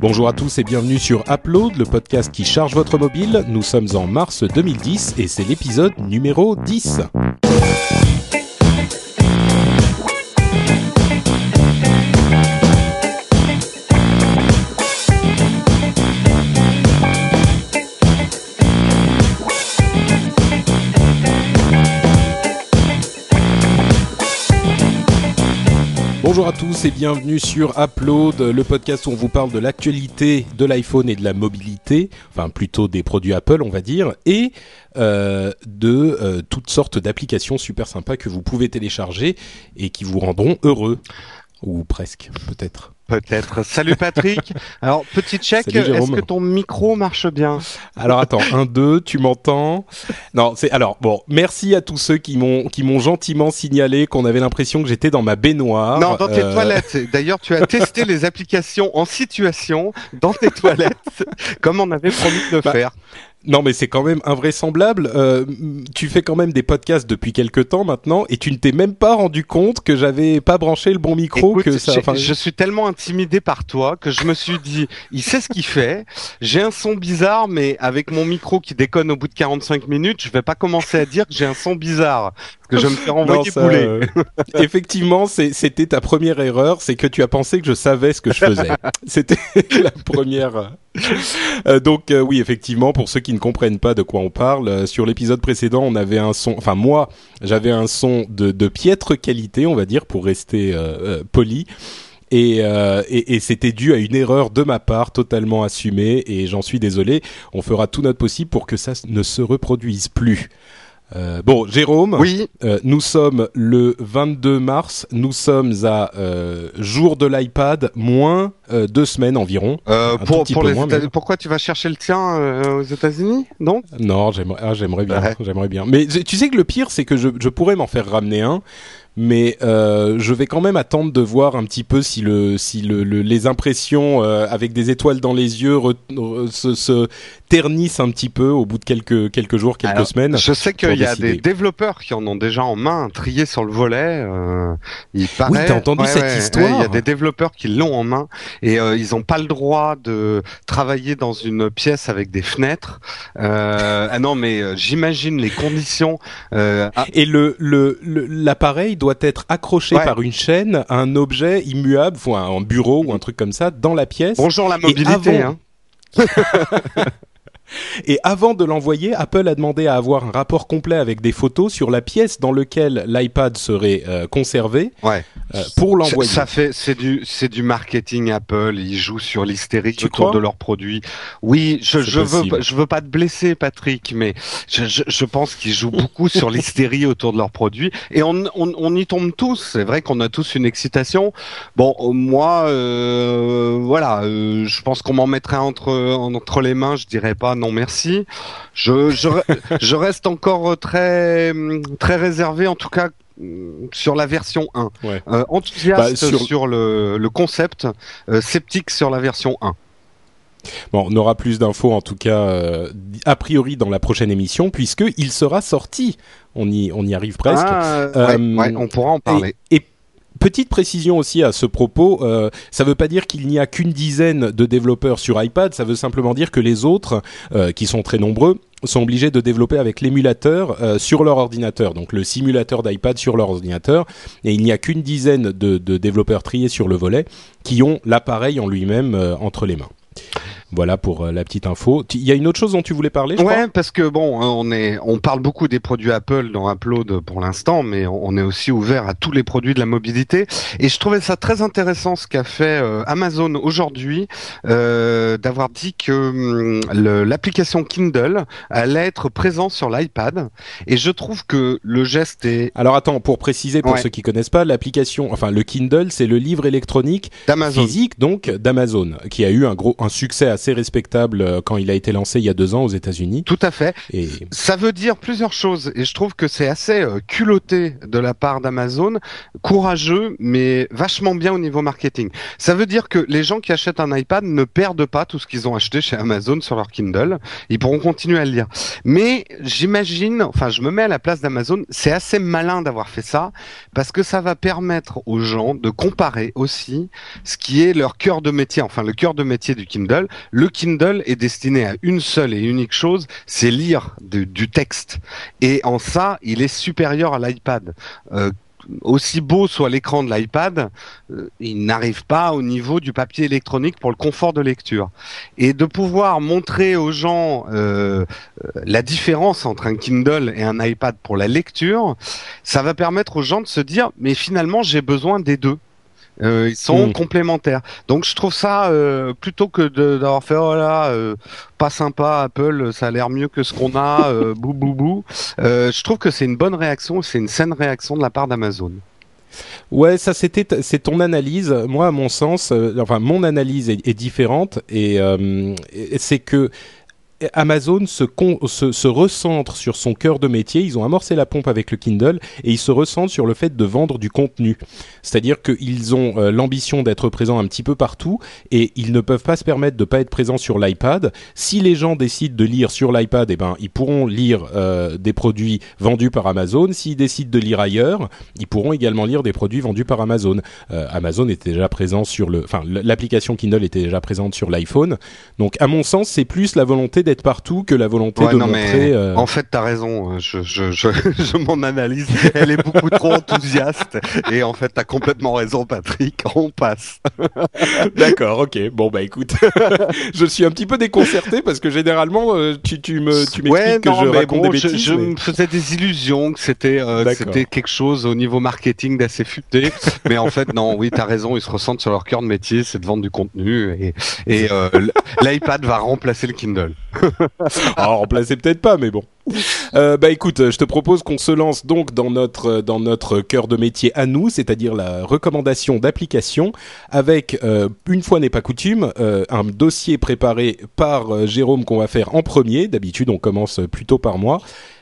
Bonjour à tous et bienvenue sur Upload, le podcast qui charge votre mobile. Nous sommes en mars 2010 et c'est l'épisode numéro 10. Bonjour à tous et bienvenue sur Upload, le podcast où on vous parle de l'actualité de l'iPhone et de la mobilité, enfin plutôt des produits Apple on va dire, et euh, de euh, toutes sortes d'applications super sympas que vous pouvez télécharger et qui vous rendront heureux. Ou presque, peut-être. Peut-être. Salut Patrick. Alors, petit check, est-ce que ton micro marche bien Alors attends, un, deux, tu m'entends? Non, c'est alors bon. Merci à tous ceux qui m'ont qui m'ont gentiment signalé qu'on avait l'impression que j'étais dans ma baignoire. Non, dans tes euh, toilettes. D'ailleurs, tu as testé les applications en situation dans tes toilettes, comme on avait promis de le bah, faire. Non, mais c'est quand même invraisemblable. Euh, tu fais quand même des podcasts depuis quelques temps maintenant, et tu ne t'es même pas rendu compte que j'avais pas branché le bon micro. que ça, je suis tellement intimidé par toi que je me suis dit, il sait ce qu'il fait. J'ai un son bizarre, mais avec mon micro qui déconne au bout de 45 minutes, je vais pas commencer à dire que j'ai un son bizarre que je me fais renvoyer bouler. Euh, effectivement, c'était ta première erreur, c'est que tu as pensé que je savais ce que je faisais. c'était la première. Euh, donc euh, oui, effectivement, pour ceux qui ne comprennent pas de quoi on parle, sur l'épisode précédent, on avait un son, enfin moi, j'avais un son de, de, piètre qualité, on va dire, pour rester poli. Et, et c'était dû à une erreur de ma part, totalement assumée, et j'en suis désolé. On fera tout notre possible pour que ça ne se reproduise plus. Euh, bon, Jérôme. Oui. Euh, nous sommes le 22 mars. Nous sommes à euh, jour de l'iPad, moins euh, deux semaines environ. pour, pour les Pourquoi tu vas chercher le tien aux États-Unis Non? Non, j'aimerais, ah, j'aimerais bien, j'aimerais bien. Mais tu sais que le pire, c'est que je, je pourrais m'en faire ramener un, mais euh, je vais quand même attendre de voir un petit peu si le si le, les impressions euh, avec des étoiles dans les yeux se, se, ternissent un petit peu au bout de quelques quelques jours, quelques semaines. Je sais qu'il y a des développeurs qui en ont déjà en main, trié sur le volet. Euh, il paraît, oui, t'as entendu cette histoire Il y a des développeurs qui l'ont en main et euh, ils n'ont pas le droit de travailler dans une pièce avec des fenêtres. Ah non, mais j'imagine les conditions. Et le le l'appareil doit doit être accroché par une chaîne à un objet immuable, ou un bureau ou un truc comme ça, dans la pièce. Bonjour la mobilité. Hein. Et avant de l'envoyer, Apple a demandé à avoir un rapport complet avec des photos sur la pièce dans laquelle l'iPad serait euh, conservé ouais. euh, pour l'envoyer. Ça fait c'est du c'est du marketing Apple. Ils jouent sur l'hystérie autour de leurs produits. Oui, je je veux je veux pas te blesser, Patrick, mais je je, je pense qu'ils jouent beaucoup sur l'hystérie autour de leurs produits et on on, on y tombe tous. C'est vrai qu'on a tous une excitation. Bon, moi, euh, voilà, je pense qu'on m'en mettrait entre entre les mains. Je dirais pas non merci. Je, je, reste encore très, très réservé, en tout cas sur la version 1. Euh, enthousiaste bah, sur... le, concept, euh, sceptique sur la version 1. Bon, on aura plus d'infos en tout cas euh, a priori dans la prochaine émission puisque il sera sorti. On y on y arrive presque. Ah, on pourra en parler. et petite précision aussi à ce propos, euh, ça ne veut pas dire qu'il n'y a qu'une dizaine de développeurs sur iPad, ça veut simplement dire que les autres, euh, qui sont très nombreux, sont obligés de développer avec l'émulateur euh, sur leur ordinateur, donc le simulateur d'iPad sur leur ordinateur, et il n'y a qu'une dizaine de, de, développeurs triés sur le volet qui ont l'appareil en lui-même entre les mains. Voilà pour euh, la petite info. Il y a une autre chose dont tu voulais parler, je Ouais, parce que bon, hein, on est, on parle beaucoup des produits Apple dans Upload pour l'instant, mais on est aussi ouvert à tous les produits de la mobilité. Et je trouvais ça très intéressant ce qu'a fait euh, Amazon aujourd'hui, euh, d'avoir dit que hum, l'application Kindle allait être présente sur l'iPad. Et je trouve que le geste est. Alors attends, pour préciser pour ceux qui connaissent pas, l'application, enfin le Kindle, c'est le livre électronique physique donc d'Amazon, qui a eu un gros, un succès assez respectable euh, quand il a été lancé il y a deux ans aux États-Unis. Tout à fait. Et ça veut dire plusieurs choses et je trouve que c'est assez euh, culotté de la part d'Amazon, courageux mais vachement bien au niveau marketing. Ça veut dire que les gens qui achètent un iPad ne perdent pas tout ce qu'ils ont acheté chez Amazon sur leur Kindle. Ils pourront continuer à le lire. Mais j'imagine, enfin je me mets à la place d'Amazon, c'est assez malin d'avoir fait ça parce que ça va permettre aux gens de comparer aussi ce qui est leur cœur de métier, enfin le cœur de métier du Kindle. Le Kindle est destiné à une seule et unique chose, c'est lire du texte. Et en ça, il est supérieur à l'iPad. Euh, aussi beau soit l'écran de l'iPad, euh, il n'arrive pas au niveau du papier électronique pour le confort de lecture. Et de pouvoir montrer aux gens euh, la différence entre un Kindle et un iPad pour la lecture, ça va permettre aux gens de se dire mais finalement j'ai besoin des deux. Euh, ils sont hmm. complémentaires. Donc je trouve ça euh, plutôt que d'avoir fait oh là euh, pas sympa Apple, ça a l'air mieux que ce qu'on a, bou bou bou. je trouve que c'est une bonne réaction, c'est une saine réaction de la part d'Amazon. Ouais, ça c'était c'est ton analyse. Moi, à mon sens, enfin mon analyse est, est différente et c'est que Amazon se, recentre sur son cœur de métier. Ils ont amorcé la pompe avec le Kindle et ils se recentrent sur le fait de vendre du contenu. C'est-à-dire qu'ils ont euh, l'ambition d'être présents un petit peu partout et ils ne peuvent pas se permettre de pas être présents sur l'iPad. Si les gens décident de lire sur l'iPad, eh ben ils pourront lire euh, des produits vendus par Amazon. S'ils décident de lire ailleurs, ils pourront également lire des produits vendus par Amazon. Euh, Amazon était déjà présent sur le, enfin l'application Kindle était déjà présente sur l'iPhone. Donc à mon sens, c'est plus la volonté d'être partout que la volonté de montrer. Euh, en fait, t'as raison. Hein. Je, je, je, je m'en analyse. Elle est beaucoup trop enthousiaste. Et en fait, t'as complètement raison, Patrick. On passe. D'accord. Ok. Bon bah écoute, je suis un petit peu déconcerté parce que généralement, euh, tu, tu me, tu m'expliques que je raconte des bêtises. Je, me faisais des illusions que c'était, euh, c'était quelque chose au niveau marketing d'assez futé. mais en fait, non. Oui, t'as raison. Ils se ressentent sur leur cœur de métier, c'est de vendre du contenu. Et, et l'iPad va remplacer le Kindle. Alors remplacer peut-être pas, mais bon. Euh, bah écoute, je te propose qu'on se lance donc dans notre dans notre cœur de métier à nous, c'est-à-dire la recommandation d'application, avec euh, une fois n'est pas coutume, euh, un dossier préparé par euh, Jérôme qu'on va faire en premier. D'habitude, on commence plutôt par moi.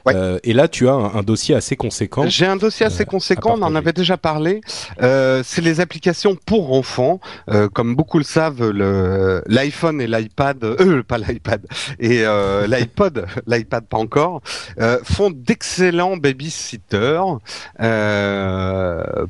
Euh, et là, tu as un, dossier assez conséquent. J'ai un dossier assez euh, conséquent. On en avait déjà parlé. Euh, c'est les applications pour enfants. comme beaucoup le savent, l'iPhone et l'iPad, euh, pas l'iPad et l'iPod, l'iPad pas encore, font d'excellents babysitters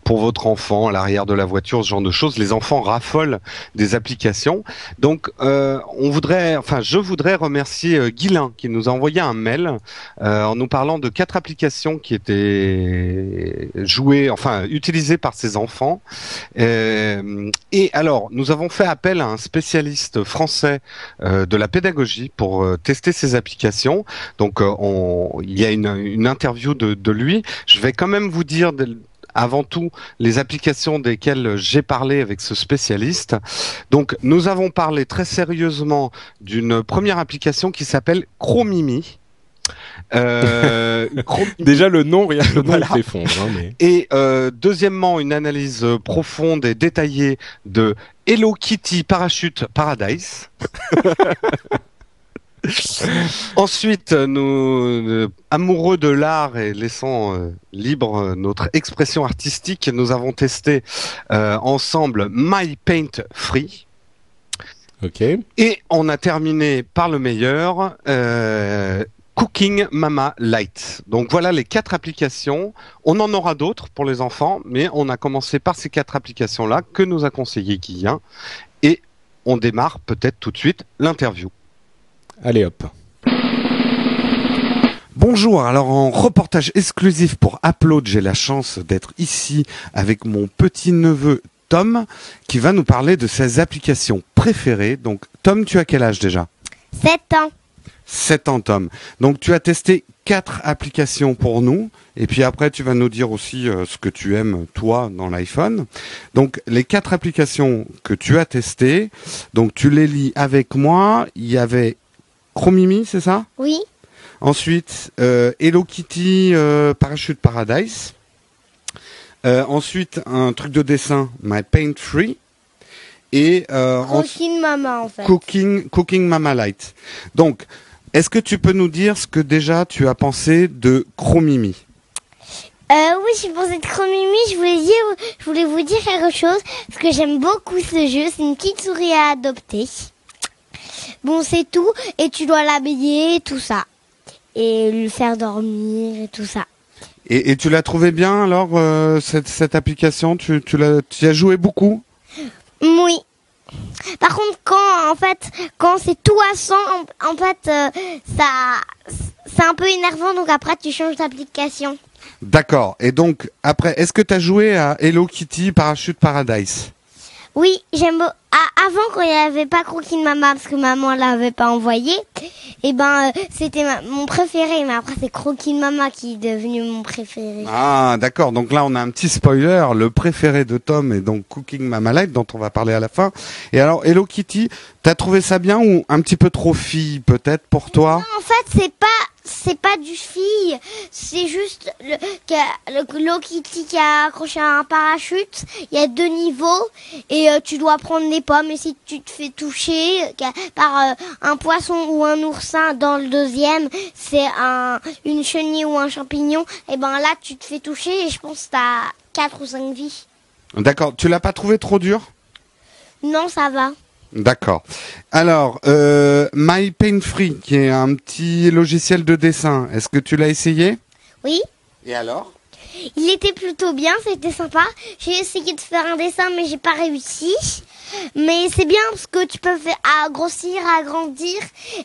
pour votre enfant à l'arrière de la voiture, ce genre de choses. Les enfants raffolent des applications. Donc, on voudrait, enfin, je voudrais remercier Guilain qui nous a envoyé un mail en nous parlant de quatre applications qui étaient jouées, enfin utilisées par ces enfants. Euh, et alors, nous avons fait appel à un spécialiste français euh, de la pédagogie pour euh, tester ces applications. Donc, on, il y a une, une interview de, de, lui. Je vais quand même vous dire avant tout les applications desquelles j'ai parlé avec ce spécialiste. Donc nous avons parlé très sérieusement d'une première application qui s'appelle Chromimi. Euh, Déjà le nom, rien le nom s'effondre. Hein, mais... Et euh, deuxièmement, une analyse profonde et détaillée de Hello Kitty Parachute Paradise. Ensuite, nous, amoureux de l'art et laissant euh, libre notre expression artistique, nous avons testé euh, ensemble My Paint Free. Ok. Et on a terminé par le meilleur, euh, Cooking Mama Light. Donc voilà les quatre applications. On en aura d'autres pour les enfants, mais on a commencé par ces quatre applications-là que nous a conseillé Guillaume. Et on démarre peut-être tout de suite l'interview. Allez hop. Bonjour, alors en reportage exclusif pour Upload, j'ai la chance d'être ici avec mon petit neveu Tom qui va nous parler de ses applications préférées. Donc Tom, tu as quel âge déjà? 7 ans. 7 ans, Tom. Donc tu as testé quatre applications pour nous, et puis après tu vas nous dire aussi euh, ce que tu aimes toi dans l'iPhone. Donc les quatre applications que tu as testées, donc tu les lis avec moi. Il y avait Chromimi, c'est ça? Oui. Ensuite euh, Hello Kitty euh, Parachute Paradise. ensuite un truc de dessin, My Paint Free. et euh, Cooking Mama en fait. Cooking Cooking Mama Light. Donc, est-ce que tu peux nous dire ce que déjà tu as pensé de Chromimi? Euh, oui, je pensais de Chromimi, je voulais dire, je voulais vous dire quelque chose, parce que j'aime beaucoup ce jeu, c'est une petite souris à adopter. Bon, c'est tout, et tu dois l'habiller, tout ça. Et le faire dormir, et tout ça. Et, tu l'as trouvé bien alors euh, cette, cette application? Tu, tu, l'as, tu as joué beaucoup? Oui. Par contre, quand en fait, quand c'est tout à 100, en, fait, euh, ça, c'est un peu énervant. Donc après, tu changes d'application. D'accord. Et donc après, est-ce que tu as joué à Hello Kitty Parachute Paradise? Oui, j'aime ah, avant quand il n'y avait pas Croquis de Maman parce que maman l'avait pas envoyé, et eh ben euh, c'était mon préféré, mais après c'est Croquis de Maman qui est devenu mon préféré. Ah d'accord, donc là on a un petit spoiler, le préféré de Tom est donc Cooking Mama Light dont on va parler à la fin. Et alors Hello Kitty, t'as trouvé ça bien ou un petit peu trop fille peut-être pour toi? Non, en fait c'est pas c'est pas du fille, c'est juste le, le, Kitty qui a accroché un parachute. Il y a deux niveaux et euh, tu dois prendre des pommes. Et si tu te fais toucher par euh, un poisson ou un oursin dans le deuxième, c'est un une chenille ou un champignon. Et ben là, tu te fais toucher et je pense que t'as quatre ou cinq vies. D'accord. Tu l'as pas trouvé trop dur? Non, ça va. D'accord. Alors, euh, My Paint Free, qui est un petit logiciel de dessin, est-ce que tu l'as essayé? Oui. Et alors? Il était plutôt bien, c'était sympa. J'ai essayé de faire un dessin, mais j'ai pas réussi. Mais c'est bien parce que tu peux faire grossir, agrandir.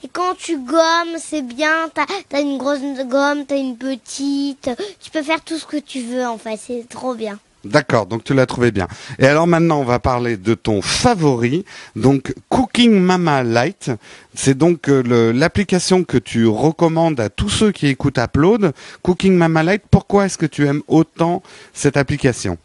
Et quand tu gommes, c'est bien. T'as as une grosse gomme, t'as une petite. Tu peux faire tout ce que tu veux en fait. C'est trop bien. D'accord, donc tu l'as trouvé bien. Et alors maintenant, on va parler de ton favori, donc Cooking Mama Light. C'est donc euh, l'application que tu recommandes à tous ceux qui écoutent Upload. Cooking Mama Light, pourquoi est-ce que tu aimes autant cette application?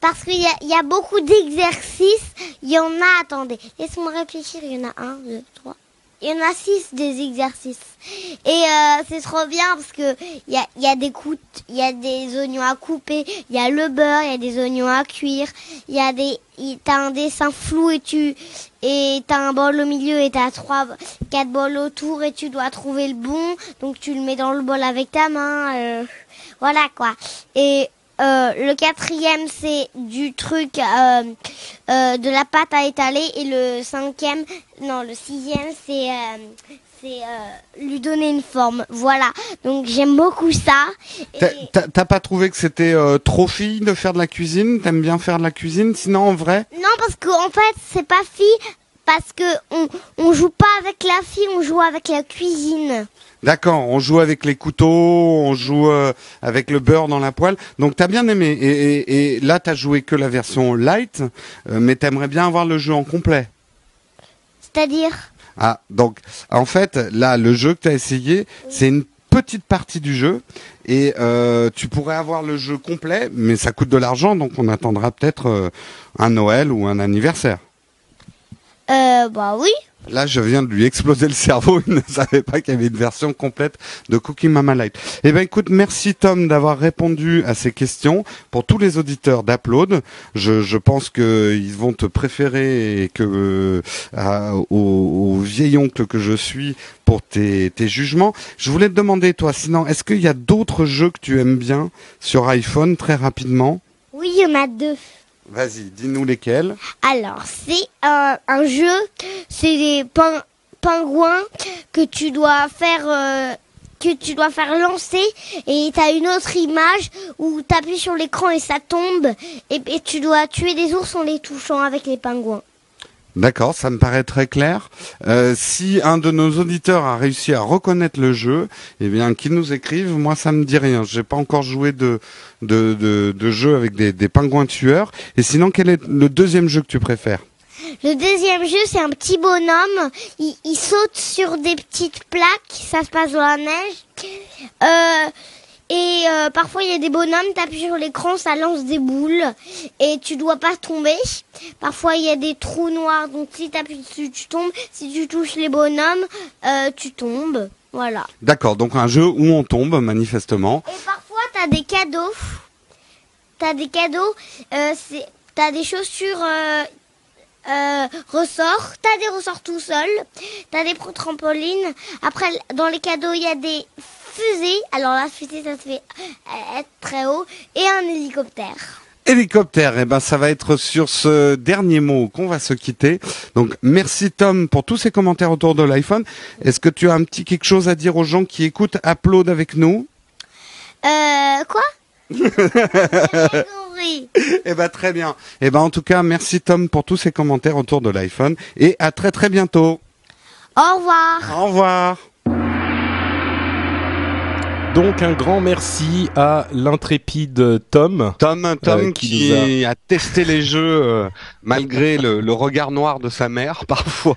Parce qu'il y, y a, beaucoup d'exercices. Il y en a, attendez, laisse-moi réfléchir. Il y en a un, deux, trois, il y en a six des exercices. Et euh, c'est trop bien parce que il y a, des il y a des oignons à couper, il y a le beurre, il y a des oignons à cuire, il y a des, t'as un dessin flou et tu et t'as un bol au milieu et t'as trois, quatre bols autour et tu dois trouver le bon. Donc tu le mets dans le bol avec ta main. Euh, voilà quoi. Et euh, le quatrième, c'est du truc euh, euh, de la pâte à étaler. Et le cinquième, non, le sixième, c'est lui donner une forme. Voilà. Donc j'aime beaucoup ça. T'as pas trouvé que c'était trop fille de faire de la cuisine? T'aimes bien faire de la cuisine Sinon, en vrai? Non, parce qu'en en fait, c'est pas fille. Parce que on, on joue pas avec la fille, on joue avec la cuisine. D'accord, on joue avec les couteaux, on joue euh, avec le beurre dans la poêle. Donc t'as bien aimé. Et, et, et là t'as joué que la version light, euh, mais t'aimerais bien avoir le jeu en complet. C'est-à-dire? Ah, donc en fait là le jeu que t'as essayé, c'est une petite partie du jeu et euh, tu pourrais avoir le jeu complet, mais ça coûte de l'argent, donc on attendra peut-être un Noël ou un anniversaire. Euh, bah oui. Là, je viens de lui exploser le cerveau. Il ne savait pas qu'il y avait une version complète de Cookie Mama Light. Eh ben, écoute, merci Tom d'avoir répondu à ces questions. Pour tous les auditeurs d'Upload, je, pense qu'ils vont te préférer euh, au, vieil oncle que je suis pour tes, tes jugements. Je voulais te demander, toi, sinon, est-ce qu'il y a d'autres jeux que tu aimes bien sur iPhone très rapidement? Oui, il y en a deux. Vas-y, dis-nous lesquels. Alors, c'est un, jeu, c'est des pingouins que tu dois faire euh, que tu dois faire lancer et tu as une autre image où tu sur l'écran et ça tombe et tu dois tuer des ours en les touchant avec les pingouins. D'accord, ça me paraît très clair. Euh, si un de nos auditeurs a réussi à reconnaître le jeu, eh bien, qu'il nous écrive. Moi, ça me dit rien. J'ai pas encore joué de de, de, jeu avec des, des pingouins tueurs. Et sinon, quel est le deuxième jeu que tu préfères? Le deuxième jeu, c'est un petit bonhomme. Il, saute sur des petites plaques. Ça se passe dans la neige. Euh, et euh, parfois, il y a des bonhommes, appuies sur l'écran, ça lance des boules. Et tu dois pas tomber. Parfois, il y a des trous noirs, donc si tu appuies dessus, tu tombes. Si tu touches les bonhommes, euh, tu tombes. Voilà. D'accord, donc un jeu où on tombe, manifestement. Et parfois, tu as des cadeaux. Tu as des cadeaux. Euh, t'as des chaussures... euh, ressorts. T'as des ressorts tout seul. T'as des trampolines. Après, dans les cadeaux, il y a des fusées. Alors la fusée, ça se fait euh, être très haut. Et un hélicoptère. Hélicoptère, eh ben ça va être sur ce dernier mot qu'on va se quitter. Donc merci Tom pour tous ces commentaires autour de l'iPhone. Est-ce que tu as un petit quelque chose à dire aux gens qui écoutent Upload avec nous? Euh quoi? Eh ben très bien. Eh ben en tout cas, merci Tom pour tous ces commentaires autour de l'iPhone et à très très bientôt. Au revoir. Au revoir. Donc un grand merci à l'intrépide Tom. Tom, Tom euh, qui, a... testé les jeux euh, malgré le, regard noir de sa mère parfois.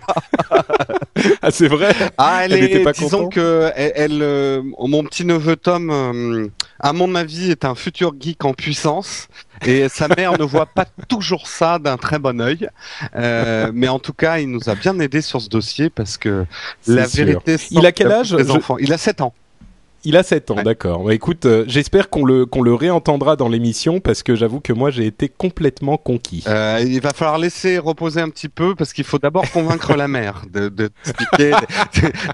ah c'est vrai. Ah elle, est, pas disons que elle, euh, mon petit neveu Tom, à mon avis, est un futur geek en puissance et sa mère ne voit pas toujours ça d'un très bon œil. mais en tout cas, il nous a bien aidé sur ce dossier parce que la vérité. Il a quel âge? enfants. Il a 7 ans. Il a 7 ans, d'accord. Bah, écoute, euh, j'espère qu'on le qu'on le réentendra dans l'émission parce que j'avoue que moi j'ai été complètement conquis. Euh, il va falloir laisser reposer un petit peu parce qu'il faut d'abord convaincre la mère de de,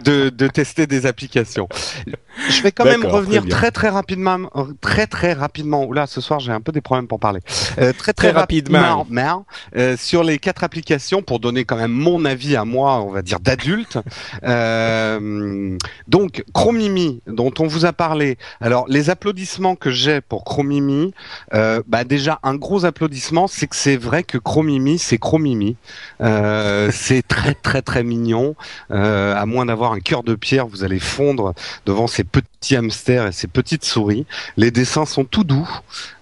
de, de, tester des applications. Je vais quand même revenir très, très rapidement, très très rapidement. Oula, ce soir j'ai un peu des problèmes pour parler. Euh, très, très rapidement, sur les quatre applications pour donner quand même mon avis à moi, on va dire d'adulte. Donc Chromimi, dont on vous a parlé. Alors les applaudissements que j'ai pour Chromimi, euh, bah déjà un gros applaudissement, c'est que c'est vrai que Chromimi, c'est Chromimi. Euh, c'est très très très mignon. Euh, à moins d'avoir un cœur de pierre, vous allez fondre devant ces petits hamsters et ces petites souris. Les dessins sont tout doux.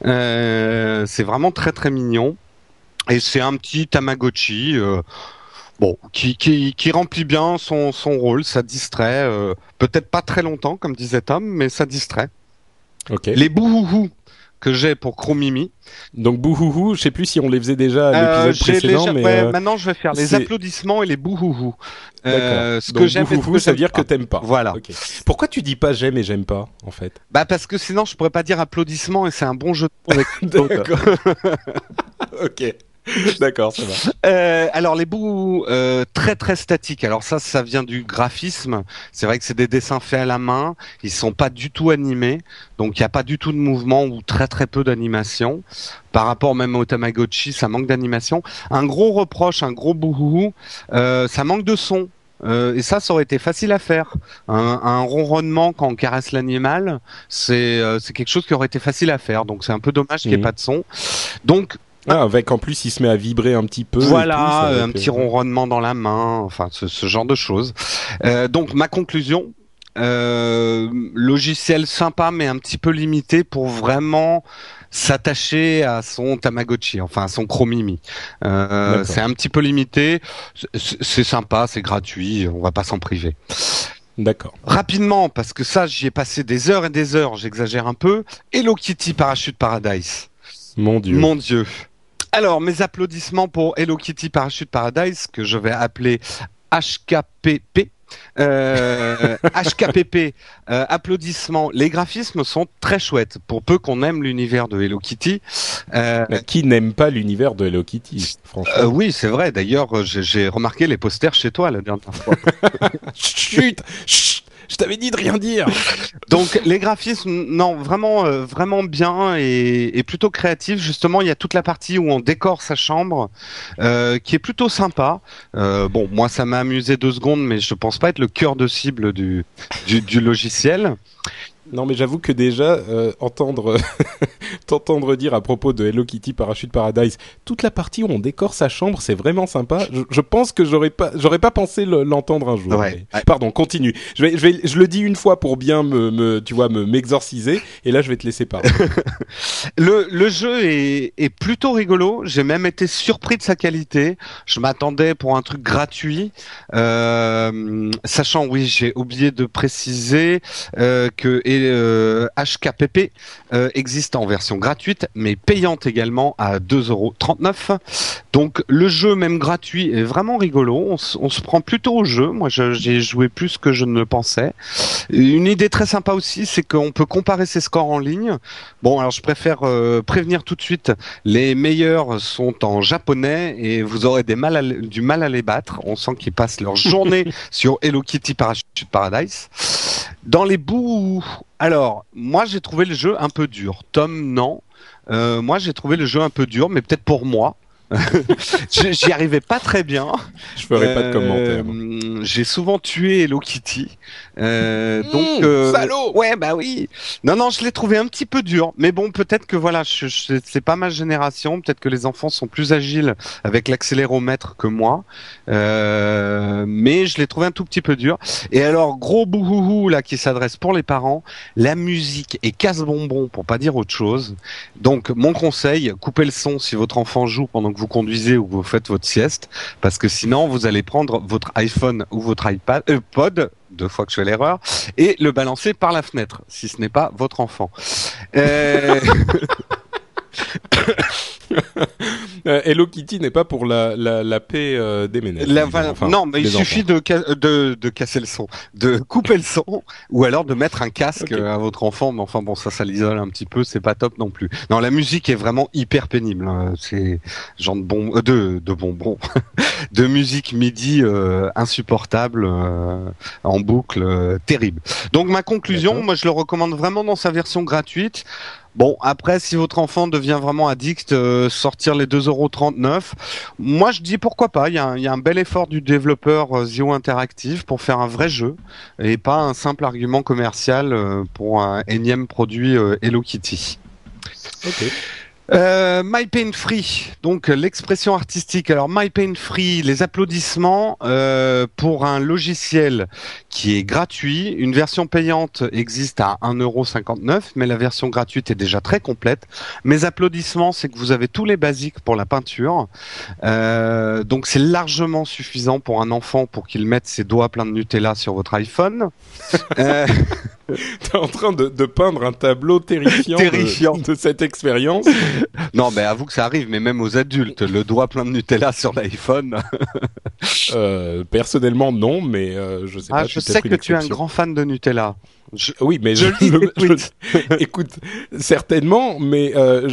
C'est vraiment très très mignon. Et c'est un petit Tamagotchi. Bon, qui, qui, qui, remplit bien son, son rôle, ça distrait. Euh, peut-être pas très longtemps, comme disait Tom, mais ça distrait. Okay. Les bouhouhou que j'ai pour Chromimi. Donc bouhouhou, je sais plus si on les faisait déjà à l'épisode précédent, mais ouais, maintenant je vais faire les applaudissements et les bouhouhou. Euh, ce que j'aime, ça veut dire que t'aimes pas. Voilà. Okay. Pourquoi tu dis pas j'aime et j'aime pas en fait? Bah parce que sinon je pourrais pas dire applaudissements et c'est un bon jeu de D'accord. ok. D'accord, ça va. Euh, alors les bouts euh, très très statiques. Alors ça, ça vient du graphisme. C'est vrai que c'est des dessins faits à la main. Ils sont pas du tout animés, donc il n'y a pas du tout de mouvement ou très très peu d'animation. Par rapport même au Tamagotchi, ça manque d'animation. Un gros reproche, un gros bouhou, euh, ça manque de son. Euh, et ça, ça aurait été facile à faire. Un, un ronronnement quand on caresse l'animal, c'est euh, c'est quelque chose qui aurait été facile à faire. Donc c'est un peu dommage qu'il n'y ait mmh. pas de son. Donc ah, avec en plus, il se met à vibrer un petit peu. Voilà, un petit ronronnement dans la main, enfin ce, ce genre de choses. Euh, donc ma conclusion, euh, logiciel sympa mais un petit peu limité pour vraiment s'attacher à son Tamagotchi, enfin à son Chromimi. Euh, c'est un petit peu limité, c'est sympa, c'est gratuit, on va pas s'en priver. D'accord. Rapidement, parce que ça, j'y ai passé des heures et des heures, j'exagère un peu. Hello Kitty Parachute Paradise. Mon Dieu. Mon Dieu. Alors, mes applaudissements pour Hello Kitty Parachute Paradise, que je vais appeler HKPP. Euh, HKPP, euh, applaudissements. Les graphismes sont très chouettes. Pour peu qu'on aime l'univers de Hello Kitty. Euh, qui n'aime pas l'univers de Hello Kitty, franchement? Euh, Oui, c'est vrai. D'ailleurs, j'ai remarqué les posters chez toi la dernière fois. chut, chut je t'avais dit de rien dire. Donc les graphismes, non, vraiment, euh, vraiment bien et, plutôt créatif. Justement, il y a toute la partie où on décore sa chambre, euh, qui est plutôt sympa. Euh, bon, moi, ça m'a amusé deux secondes, mais je pense pas être le cœur de cible du logiciel. Non, mais j'avoue que déjà euh, entendre t'entendre dire à propos de Hello Kitty Parachute Paradise, toute la partie où on décore sa chambre, c'est vraiment sympa. Je, je pense que j'aurais pas j'aurais pas pensé l'entendre un jour. Ouais. Pardon, continue. Je vais je vais je le dis une fois pour bien me, me tu vois me m'exorciser et là je vais te laisser parler. le le jeu est est plutôt rigolo. J'ai même été surpris de sa qualité. Je m'attendais pour un truc gratuit, euh, sachant oui j'ai oublié de préciser euh, que HKPP euh, existe en version gratuite, mais payante également à 2,39€. Donc le jeu, même gratuit, est vraiment rigolo. On, se prend plutôt au jeu. Moi, j'ai joué plus que je ne le pensais. Une idée très sympa aussi, c'est qu'on peut comparer ses scores en ligne. Bon, alors je préfère euh, prévenir tout de suite, les meilleurs sont en japonais et vous aurez des mal du mal à les battre. On sent qu'ils passent leur journée sur Hello Kitty Parachute Paradise. Dans les bouts, alors moi j'ai trouvé le jeu un peu dur. Tom non. Euh, moi j'ai trouvé le jeu un peu dur, mais peut-être pour moi. J'y arrivais pas très bien. Je ferai pas de commentaires. Euh, j'ai souvent tué Hello Kitty. Euh, mmh, donc euh, salaud. Ouais, bah oui. Non, non, je l'ai trouvé un petit peu dur. Mais bon, peut-être que voilà, je, c'est pas ma génération. Peut-être que les enfants sont plus agiles avec l'accéléromètre que moi. Euh, mais je l'ai trouvé un tout petit peu dur. Et alors, gros bouhouhou là qui s'adresse pour les parents. La musique est casse-bonbon pour pas dire autre chose. Donc, mon conseil, coupez le son si votre enfant joue pendant que vous conduisez ou que vous faites votre sieste, parce que sinon vous allez prendre votre iPhone ou votre iPad, euh, pod, deux fois que je fais l'erreur, et le balancer par la fenêtre, si ce n'est pas votre enfant. Euh... Euh, Hello Kitty n'est pas pour la, la, la paix euh, des ménages. non, mais il suffit de, de, de, casser le son, de couper le son, ou alors de mettre un casque à votre enfant. Mais enfin bon, ça, ça l'isole un petit peu, c'est pas top non plus. Non, la musique est vraiment hyper pénible. Hein. C'est genre de bon, euh, de, de bonbons, de musique midi insupportable en boucle, terrible. Donc ma conclusion, moi je le recommande vraiment dans sa version gratuite. Bon, après, si votre enfant devient vraiment addict, euh, sortir les 2,39€, moi je dis pourquoi pas. Il y, a un, bel effort du développeur euh, Zio Interactive pour faire un vrai jeu et pas un simple argument commercial euh, pour un énième produit Hello Kitty. Ok. Euh, My Pain Free, donc l'expression artistique. Alors My Pain Free, les applaudissements euh, pour un logiciel qui est gratuit. Une version payante existe à 1,59€, mais la version gratuite est déjà très complète. Mes applaudissements, c'est que vous avez tous les basiques pour la peinture. Euh, donc c'est largement suffisant pour un enfant pour qu'il mette ses doigts pleins de Nutella sur votre iPhone. euh, T'es en train de, de, peindre un tableau terrifiant, terrifiant. De, de, cette expérience. Non, mais avoue que ça arrive, mais même aux adultes, le doigt plein de Nutella sur l'iPhone. euh, personnellement, non, mais euh, je sais ah, pas. Je sais que tu es un grand fan de Nutella. oui, mais je, je, écoute, certainement, mais euh,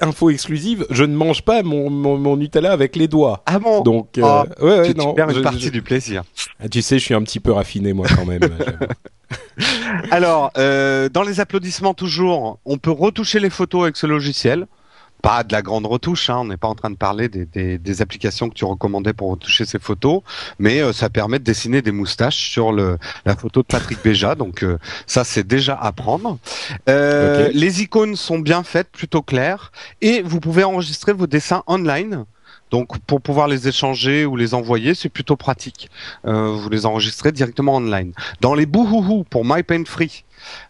info exclusive, je ne mange pas mon, mon, mon, Nutella avec les doigts. Ah bon? Donc, ah, ouais, ouais, tu, non, perds une partie du plaisir. Ah, tu sais, je suis un petit peu raffiné moi quand même. Alors, euh, dans les applaudissements toujours, on peut retoucher les photos avec ce logiciel. Pas de la grande retouche, hein, on n'est pas en train de parler des, des, des, applications que tu recommandais pour retoucher ces photos, mais euh, ça permet de dessiner des moustaches sur le, la photo de Patrick Béja, donc euh, ça c'est déjà à prendre. Euh, Les icônes sont bien faites, plutôt claires, et vous pouvez enregistrer vos dessins online. Donc pour pouvoir les échanger ou les envoyer, c'est plutôt pratique. Euh, vous les enregistrez directement online. Dans les bouhouhou pour My Free,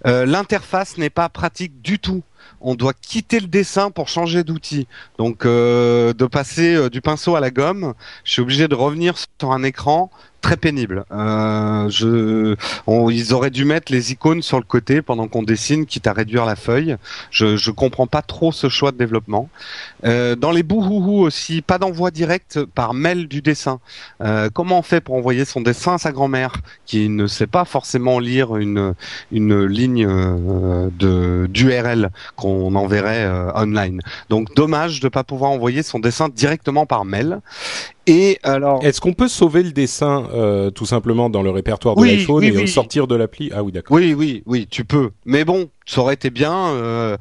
euh, l'interface n'est pas pratique du tout. On doit quitter le dessin pour changer d'outil. Donc euh, de passer euh, du pinceau à la gomme, je suis obligé de revenir sur un écran très pénible. Euh, je, ils auraient dû mettre les icônes sur le côté pendant qu'on dessine, quitte à réduire la feuille. Je, je comprends pas trop ce choix de développement. Euh, dans les bouhouhou aussi, pas d'envoi direct par mail du dessin. Euh, comment on fait pour envoyer son dessin à sa grand-mère qui ne sait pas forcément lire une une ligne euh, de d'URL qu'on enverrait euh, online? Donc dommage de pas pouvoir envoyer son dessin directement par mail. Et alors, est-ce qu'on peut sauver le dessin euh, tout simplement dans le répertoire de l'iPhone et oui. sortir de l'appli Ah oui, d'accord. Oui, oui, oui, tu peux. Mais bon, ça aurait été bien. Euh,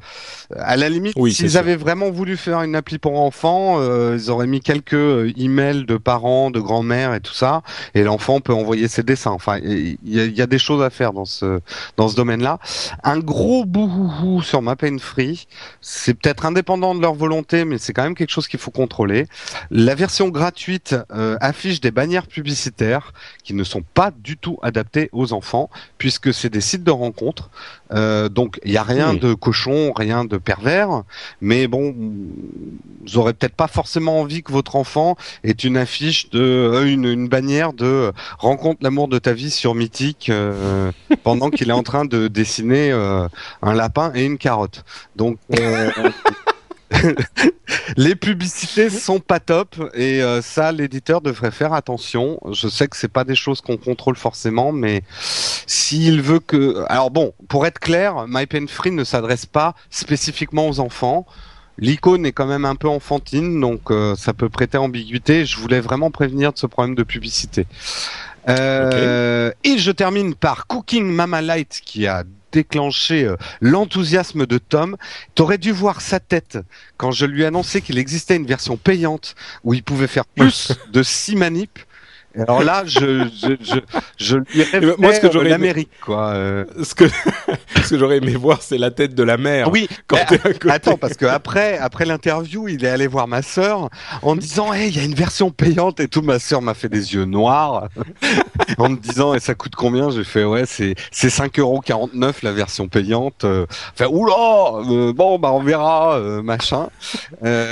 à la limite, oui, s'ils avaient vraiment voulu faire une appli pour enfants, euh, ils auraient mis quelques euh, emails de parents, de grand-mère et tout ça, et l'enfant peut envoyer ses dessins. Enfin, il y, y, a des choses à faire dans ce dans ce domaine-là. Un gros bouhouhou sur ma peine free, c'est peut-être indépendant de leur volonté, mais c'est quand même quelque chose qu'il faut contrôler. La version gratuite euh, affiche des bannières publicitaires qui ne sont pas du tout adaptées aux enfants, puisque c'est des sites de rencontres. Euh, donc il y a rien de cochon, rien de pervers, mais bon, vous aurez peut-être pas forcément envie que votre enfant ait une affiche de euh, une, une, bannière de rencontre l'amour de ta vie sur Mythique pendant qu'il est en train de dessiner un lapin et une carotte. Donc les publicités sont pas top et euh, ça l'éditeur devrait faire attention. Je sais que c'est pas des choses qu'on contrôle forcément, mais s'il veut que, alors bon, pour être clair, My Pen Free ne s'adresse pas spécifiquement aux enfants. L'icône est quand même un peu enfantine, donc euh, ça peut prêter ambiguïté. Je voulais vraiment prévenir de ce problème de publicité. Euh, Et je termine par Cooking Mama Light qui a déclenché euh, l'enthousiasme de Tom. T'aurais dû voir sa tête quand je lui annonçais qu'il existait une version payante où il pouvait faire plus de 6 manips alors là, je, je, je, je lui rêve moi ce que j'aurais l'Amérique, quoi. Euh. Ce que ce que j'aurais aimé voir, c'est la tête de la mère. Oui. Quand attends, parce que après après l'interview, il est allé voir ma sœur en disant, hey, il y a une version payante et tout. Ma sœur m'a fait des yeux noirs en me disant, et ça coûte combien? J'ai fait, ouais, c'est c'est 5 euros 49 la version payante. Euh. Enfin, oula, euh, bon, bah on verra, machin.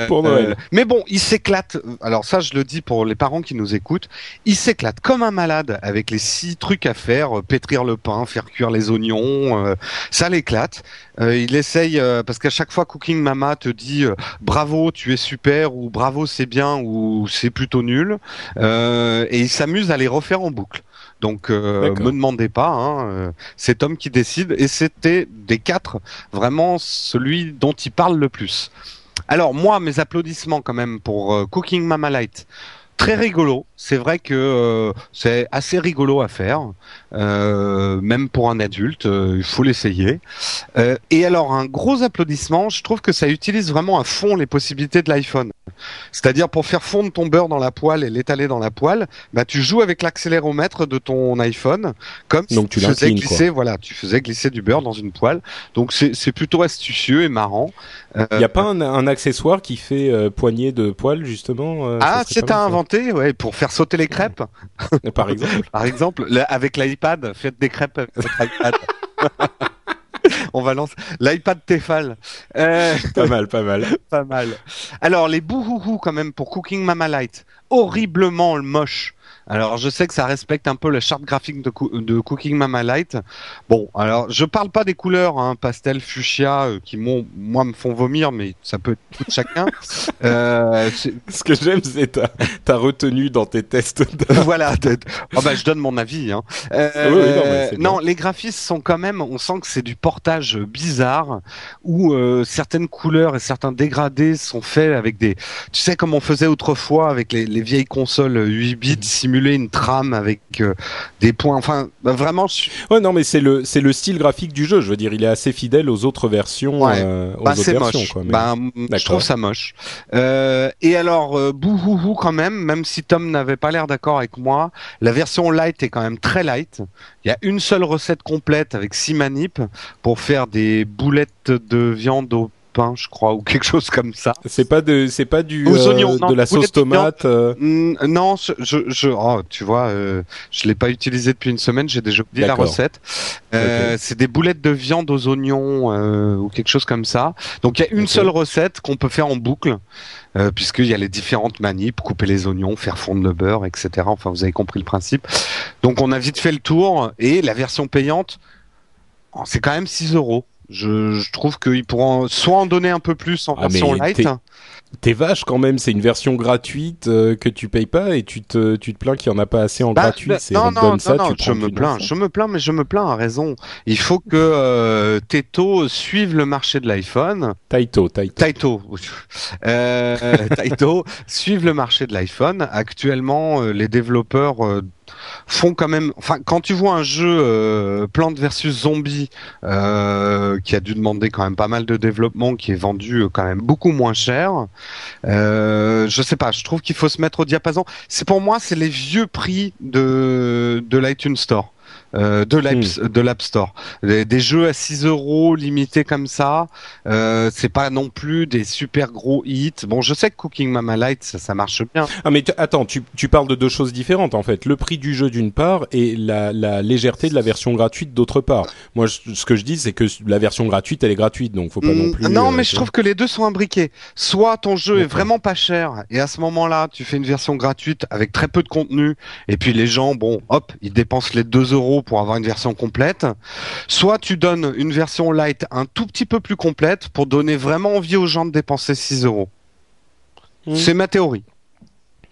pour Noël. mais bon, il s'éclate. Alors ça, je le dis pour les parents qui nous écoutent il s'éclate comme un malade avec les six trucs à faire, euh, pétrir le pain, faire cuire les oignons, euh, ça l'éclate. Euh, il essaye parce qu'à chaque fois Cooking Mama te dit bravo, tu es super ou bravo, c'est bien ou c'est plutôt nul, et il s'amuse à les refaire en boucle. Donc me demandez pas, hein, c'est Tom qui décide et c'était des quatre vraiment celui dont il parle le plus. Alors moi, mes applaudissements quand même pour Cooking Mama Light très rigolo. C'est vrai que euh, c'est assez rigolo à faire, euh, même pour un adulte. Euh, il faut l'essayer. et alors un gros applaudissement. Je trouve que ça utilise vraiment à fond les possibilités de l'iPhone. C'est-à-dire pour faire fondre ton beurre dans la poêle et l'étaler dans la poêle, bah tu joues avec l'accéléromètre de ton iPhone, comme Donc tu, tu faisais glisser, voilà, tu faisais glisser du beurre dans une poêle. Donc c'est plutôt astucieux et marrant. Il n'y a pas un, un, accessoire qui fait poignée de poêle justement Ah, c'est à inventer, ouais, pour faire sauter les crêpes. Par exemple. Par exemple, avec l'iPad, faites des crêpes avec. On va lancer l'iPad Tefal. Euh... Pas mal, pas mal. pas mal. Alors, les bouhouhou quand même pour Cooking Mama Light. Horriblement moche. Alors je sais que ça respecte un peu la charte graphique de, de Cooking Mama Light. Bon, alors je parle pas des couleurs, hein, pastel, fuchsia, euh, qui moi me font vomir, mais ça peut être tout chacun. euh, Ce que j'aime, c'est ta, ta retenue dans tes tests. voilà, oh, bah, je donne mon avis. Hein. Euh, non, les graphismes sont quand même, on sent que c'est du portage bizarre, où euh, certaines couleurs et certains dégradés sont faits avec des, tu sais comme on faisait autrefois avec les, les vieilles consoles 8 bits mmh une trame avec euh, des points. Enfin, bah, vraiment. Ouais, non, mais c'est le c'est le style graphique du jeu. Je veux dire, il est assez fidèle aux autres versions. Euh, bah, c'est moche. Quoi, bah, je trouve ça moche. Et alors, bouhouhou quand même, même si Tom n'avait pas l'air d'accord avec moi, la version light est quand même très light. Il y a une seule recette complète avec six manips pour faire des boulettes de viande au pain, je crois, ou quelque chose comme ça. C'est pas de, c'est pas du euh, de la sauce tomate. Euh non, je, je, oh, tu vois, euh, je l'ai pas utilisé depuis une semaine. J'ai déjà oublié la recette. C'est des boulettes de viande aux oignons ou quelque chose comme ça. Donc il y a une seule recette qu'on peut faire en boucle. Euh, puisqu'il y a les différentes manips, couper les oignons, faire fondre le beurre, etc. Enfin, vous avez compris le principe. Donc, on a vite fait le tour, et la version payante, c'est quand même 6 euros. Je, je trouve qu'ils pourront soit en donner un peu plus en ah, version light. T'es vache quand même, c'est une version gratuite euh, que tu payes pas et tu te, tu te plains qu'il y en a pas assez en bah, gratuit. Bah, non, non, non, ça, non, je me plains, je me plains, mais je me plains à raison. Il faut que euh, Teto suive le marché de l'iPhone. Taito, Taito. Taito, euh, Taito suive le marché de l'iPhone. Actuellement, euh, les développeurs font quand même. Enfin, quand tu vois un jeu euh, Plante versus Zombie euh, qui a dû demander quand même pas mal de développement, qui est vendu euh, quand même beaucoup moins cher, je sais pas. Je trouve qu'il faut se mettre au diapason. C'est pour moi, c'est les vieux prix de de l'iTunes Store. Euh, de l'App hmm. de l'App Store. Des, jeux à 6 euros limités comme ça, euh, c'est pas non plus des super gros hits. Bon, je sais que Cooking Mama Light, ça, ça marche bien. Ah mais attends, tu, tu parles de deux choses différentes en fait. Le prix du jeu d'une part et la, la légèreté de la version gratuite d'autre part. Moi, ce que je dis, c'est que la version gratuite, elle est gratuite, donc faut pas non hmm, plus. Non, mais je trouve que les deux sont imbriqués. Soit ton jeu est vraiment pas cher et à ce moment-là, tu fais une version gratuite avec très peu de contenu et puis les gens, bon, hop, ils dépensent les 2 euros pour avoir une version complète. Soit tu donnes une version light un tout petit peu plus complète pour donner vraiment envie aux gens de dépenser 6 euros. Mmh. C'est ma théorie.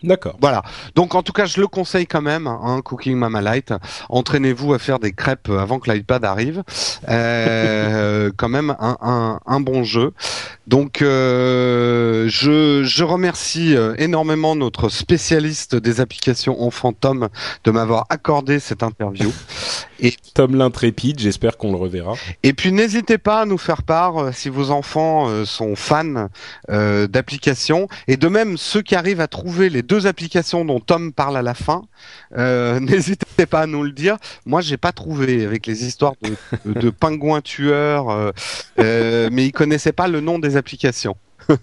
D'accord. Voilà. Donc en tout cas, je le conseille quand même, hein, Cooking Mama Light. Entraînez-vous à faire des crêpes avant que l'iPad arrive. Euh, quand même un, un, un, bon jeu. Donc euh, je, je remercie euh, énormément notre spécialiste des applications enfant Tom de m'avoir accordé cette interview. Et Tom l'intrépide, j'espère qu'on le reverra. Et puis n'hésitez pas à nous faire part euh, si vos enfants euh, sont fans euh, d'applications et de même ceux qui arrivent à trouver les deux applications dont Tom parle à la fin. n'hésitez pas à nous le dire. Moi, j'ai pas trouvé avec les histoires de, de pingouins tueurs, mais ils connaissaient pas le nom des applications.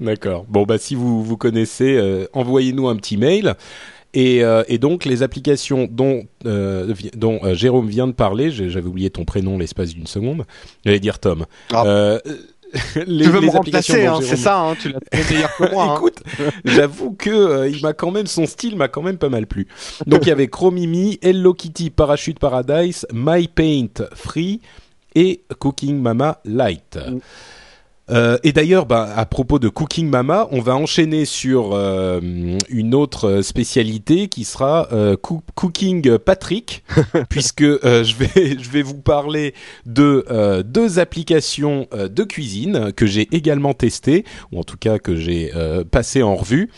D'accord. Bon bah si vous vous connaissez, envoyez-nous un petit mail. Et, euh, et, donc les applications dont, euh, dont euh, Jérôme vient de parler, j'avais oublié ton prénom l'espace d'une seconde, j'allais dire Tom. Ah. Euh, les, tu veux me remplacer, hein, c'est ça, hein, tu l'as meilleur que moi. Hein. Écoute, j'avoue que il m'a quand même son style m'a quand même pas mal plu. Donc il y avait Chromimi, Hello Kitty, Parachute Paradise, My Paint Free et Cooking Mama Light. Mm. Euh, et d'ailleurs, bah, à propos de Cooking Mama, on va enchaîner sur euh, une autre spécialité qui sera euh, Cooking Patrick, puisque je vais je vais vous parler de deux applications de cuisine que j'ai également testées, ou en tout cas que j'ai passé en revue.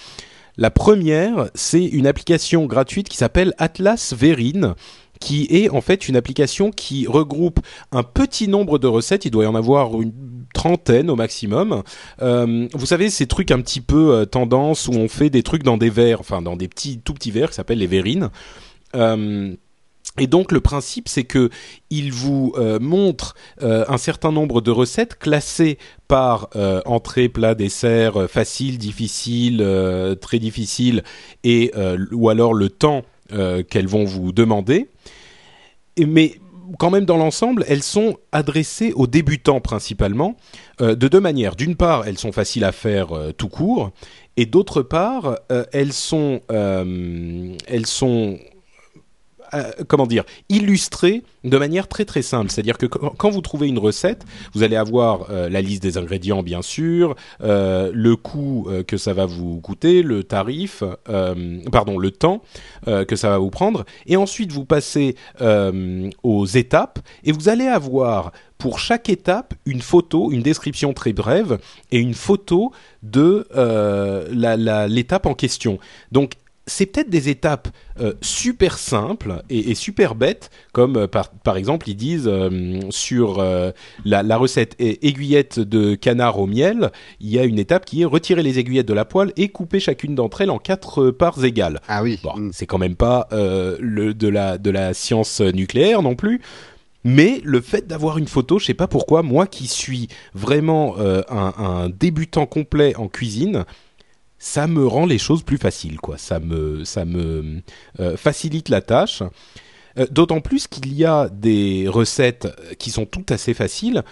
La première, c'est une application gratuite qui s'appelle Atlas Verine qui est en fait une application qui regroupe un petit nombre de recettes. Il doit y en avoir une trentaine au maximum. Euh, vous savez ces trucs un petit peu euh, tendance où on fait des trucs dans des verres, enfin dans des petits tout petits verres qui s'appellent les verrines. Euh, et donc le principe, c'est que il vous euh, montre un certain nombre de recettes classées par entrée, plat, dessert, facile, difficile, très difficile, et ou alors le temps qu'elles vont vous demander mais quand même dans l'ensemble, elles sont adressées aux débutants principalement, euh, de deux manières. D'une part, elles sont faciles à faire euh, tout court, et d'autre part, euh, elles sont, elles sont comment dire, illustré de manière très très simple. C'est-à-dire que quand vous trouvez une recette, vous allez avoir euh, la liste des ingrédients bien sûr, euh, le coût que ça va vous coûter, le tarif, pardon, le temps que ça va vous prendre, et ensuite vous passez aux étapes et vous allez avoir pour chaque étape une photo, une description très brève et une photo de l'étape en question. Donc c'est peut-être des étapes euh, super simples et, super bêtes, comme euh, par, exemple ils disent euh, sur la, recette aiguillette de canard au miel, il y a une étape qui est retirer les aiguillettes de la poêle et couper chacune d'entre elles en quatre parts égales. Ah oui. Bon, mm. c'est quand même pas le de la de la science nucléaire non plus. Mais le fait d'avoir une photo, je sais pas pourquoi, moi qui suis vraiment un, un, débutant complet en cuisine, ça me rend les choses plus faciles, quoi. Ça me, ça me euh, facilite la tâche. Euh, d'autant plus qu'il y a des recettes qui sont toutes assez faciles,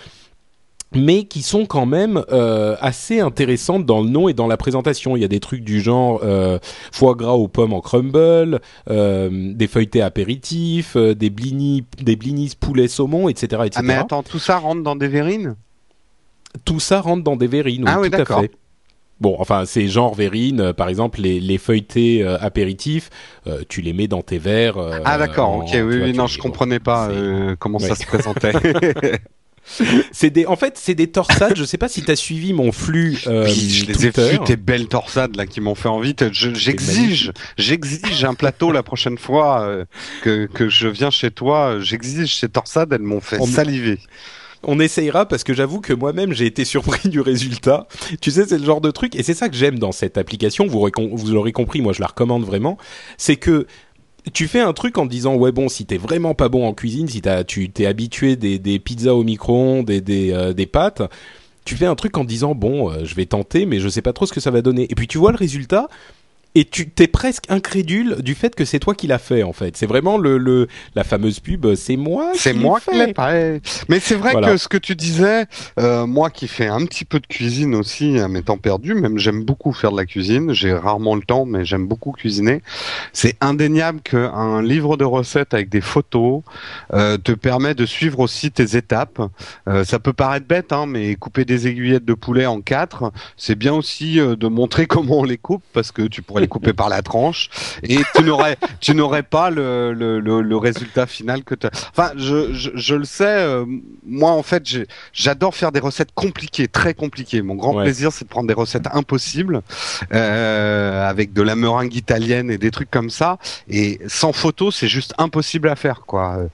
mais qui sont quand même euh, assez intéressantes dans le nom et dans la présentation. Il y a des trucs du genre foie gras aux pommes en crumble, des feuilletés apéritifs, des blinis, des blinis poulet saumon, etc., etc. Ah mais attends, tout ça rentre dans des verrines? Tout ça rentre dans des verrines, ah, oui, tout à fait. Bon, enfin, c'est genre verrine, euh, par exemple, les, les feuilletés euh, apéritifs, euh, tu les mets dans tes verres. ah d'accord, ok, oui, non, je comprenais pas comment ça se présentait. c'est des, en fait, c'est des torsades. je sais pas si tu as suivi mon flux. oui, je les ai vus tes belles torsades là qui m'ont fait envie. J'exige, j'exige un plateau la prochaine fois que que je viens chez toi. J'exige ces torsades. Elles m'ont fait saliver on essayera parce que j'avoue que moi-même j'ai été surpris du résultat. Tu sais, c'est le genre de truc et c'est ça que j'aime dans cette application. Vous, l'aurez compris, moi je la recommande vraiment. C'est que tu fais un truc en disant ouais bon si t'es vraiment pas bon en cuisine, si tu t'es habitué des, des pizzas au micro-ondes et des euh, des pâtes, tu fais un truc en disant bon euh, je vais tenter mais je sais pas trop ce que ça va donner. Et puis tu vois le résultat et tu t'es presque incrédule du fait que c'est toi qui l'as fait en fait. C'est vraiment le, le la fameuse pub. C'est moi. C'est moi qui l'ai fait. Mais c'est vrai que ce que tu disais, euh, moi qui fais un petit peu de cuisine aussi à mes temps perdus, même j'aime beaucoup faire de la cuisine. J'ai rarement le temps, mais j'aime beaucoup cuisiner. C'est indéniable qu'un livre de recettes avec des photos euh, te permet de suivre aussi tes étapes. Euh, ça peut paraître bête, hein, mais couper des aiguillettes de poulet en quatre, c'est bien aussi euh, de montrer comment on les coupe parce que tu pourrais les couper par la tranche. Et tu n'aurais tu n'aurais pas le, le, le, résultat final que tu enfin je, je, je, le sais euh, moi en fait j'adore faire des recettes compliquées très compliquées. Mon grand plaisir c'est de prendre des recettes impossibles euh, avec de la meringue italienne et des trucs comme ça. Et sans photo c'est juste impossible à faire quoi.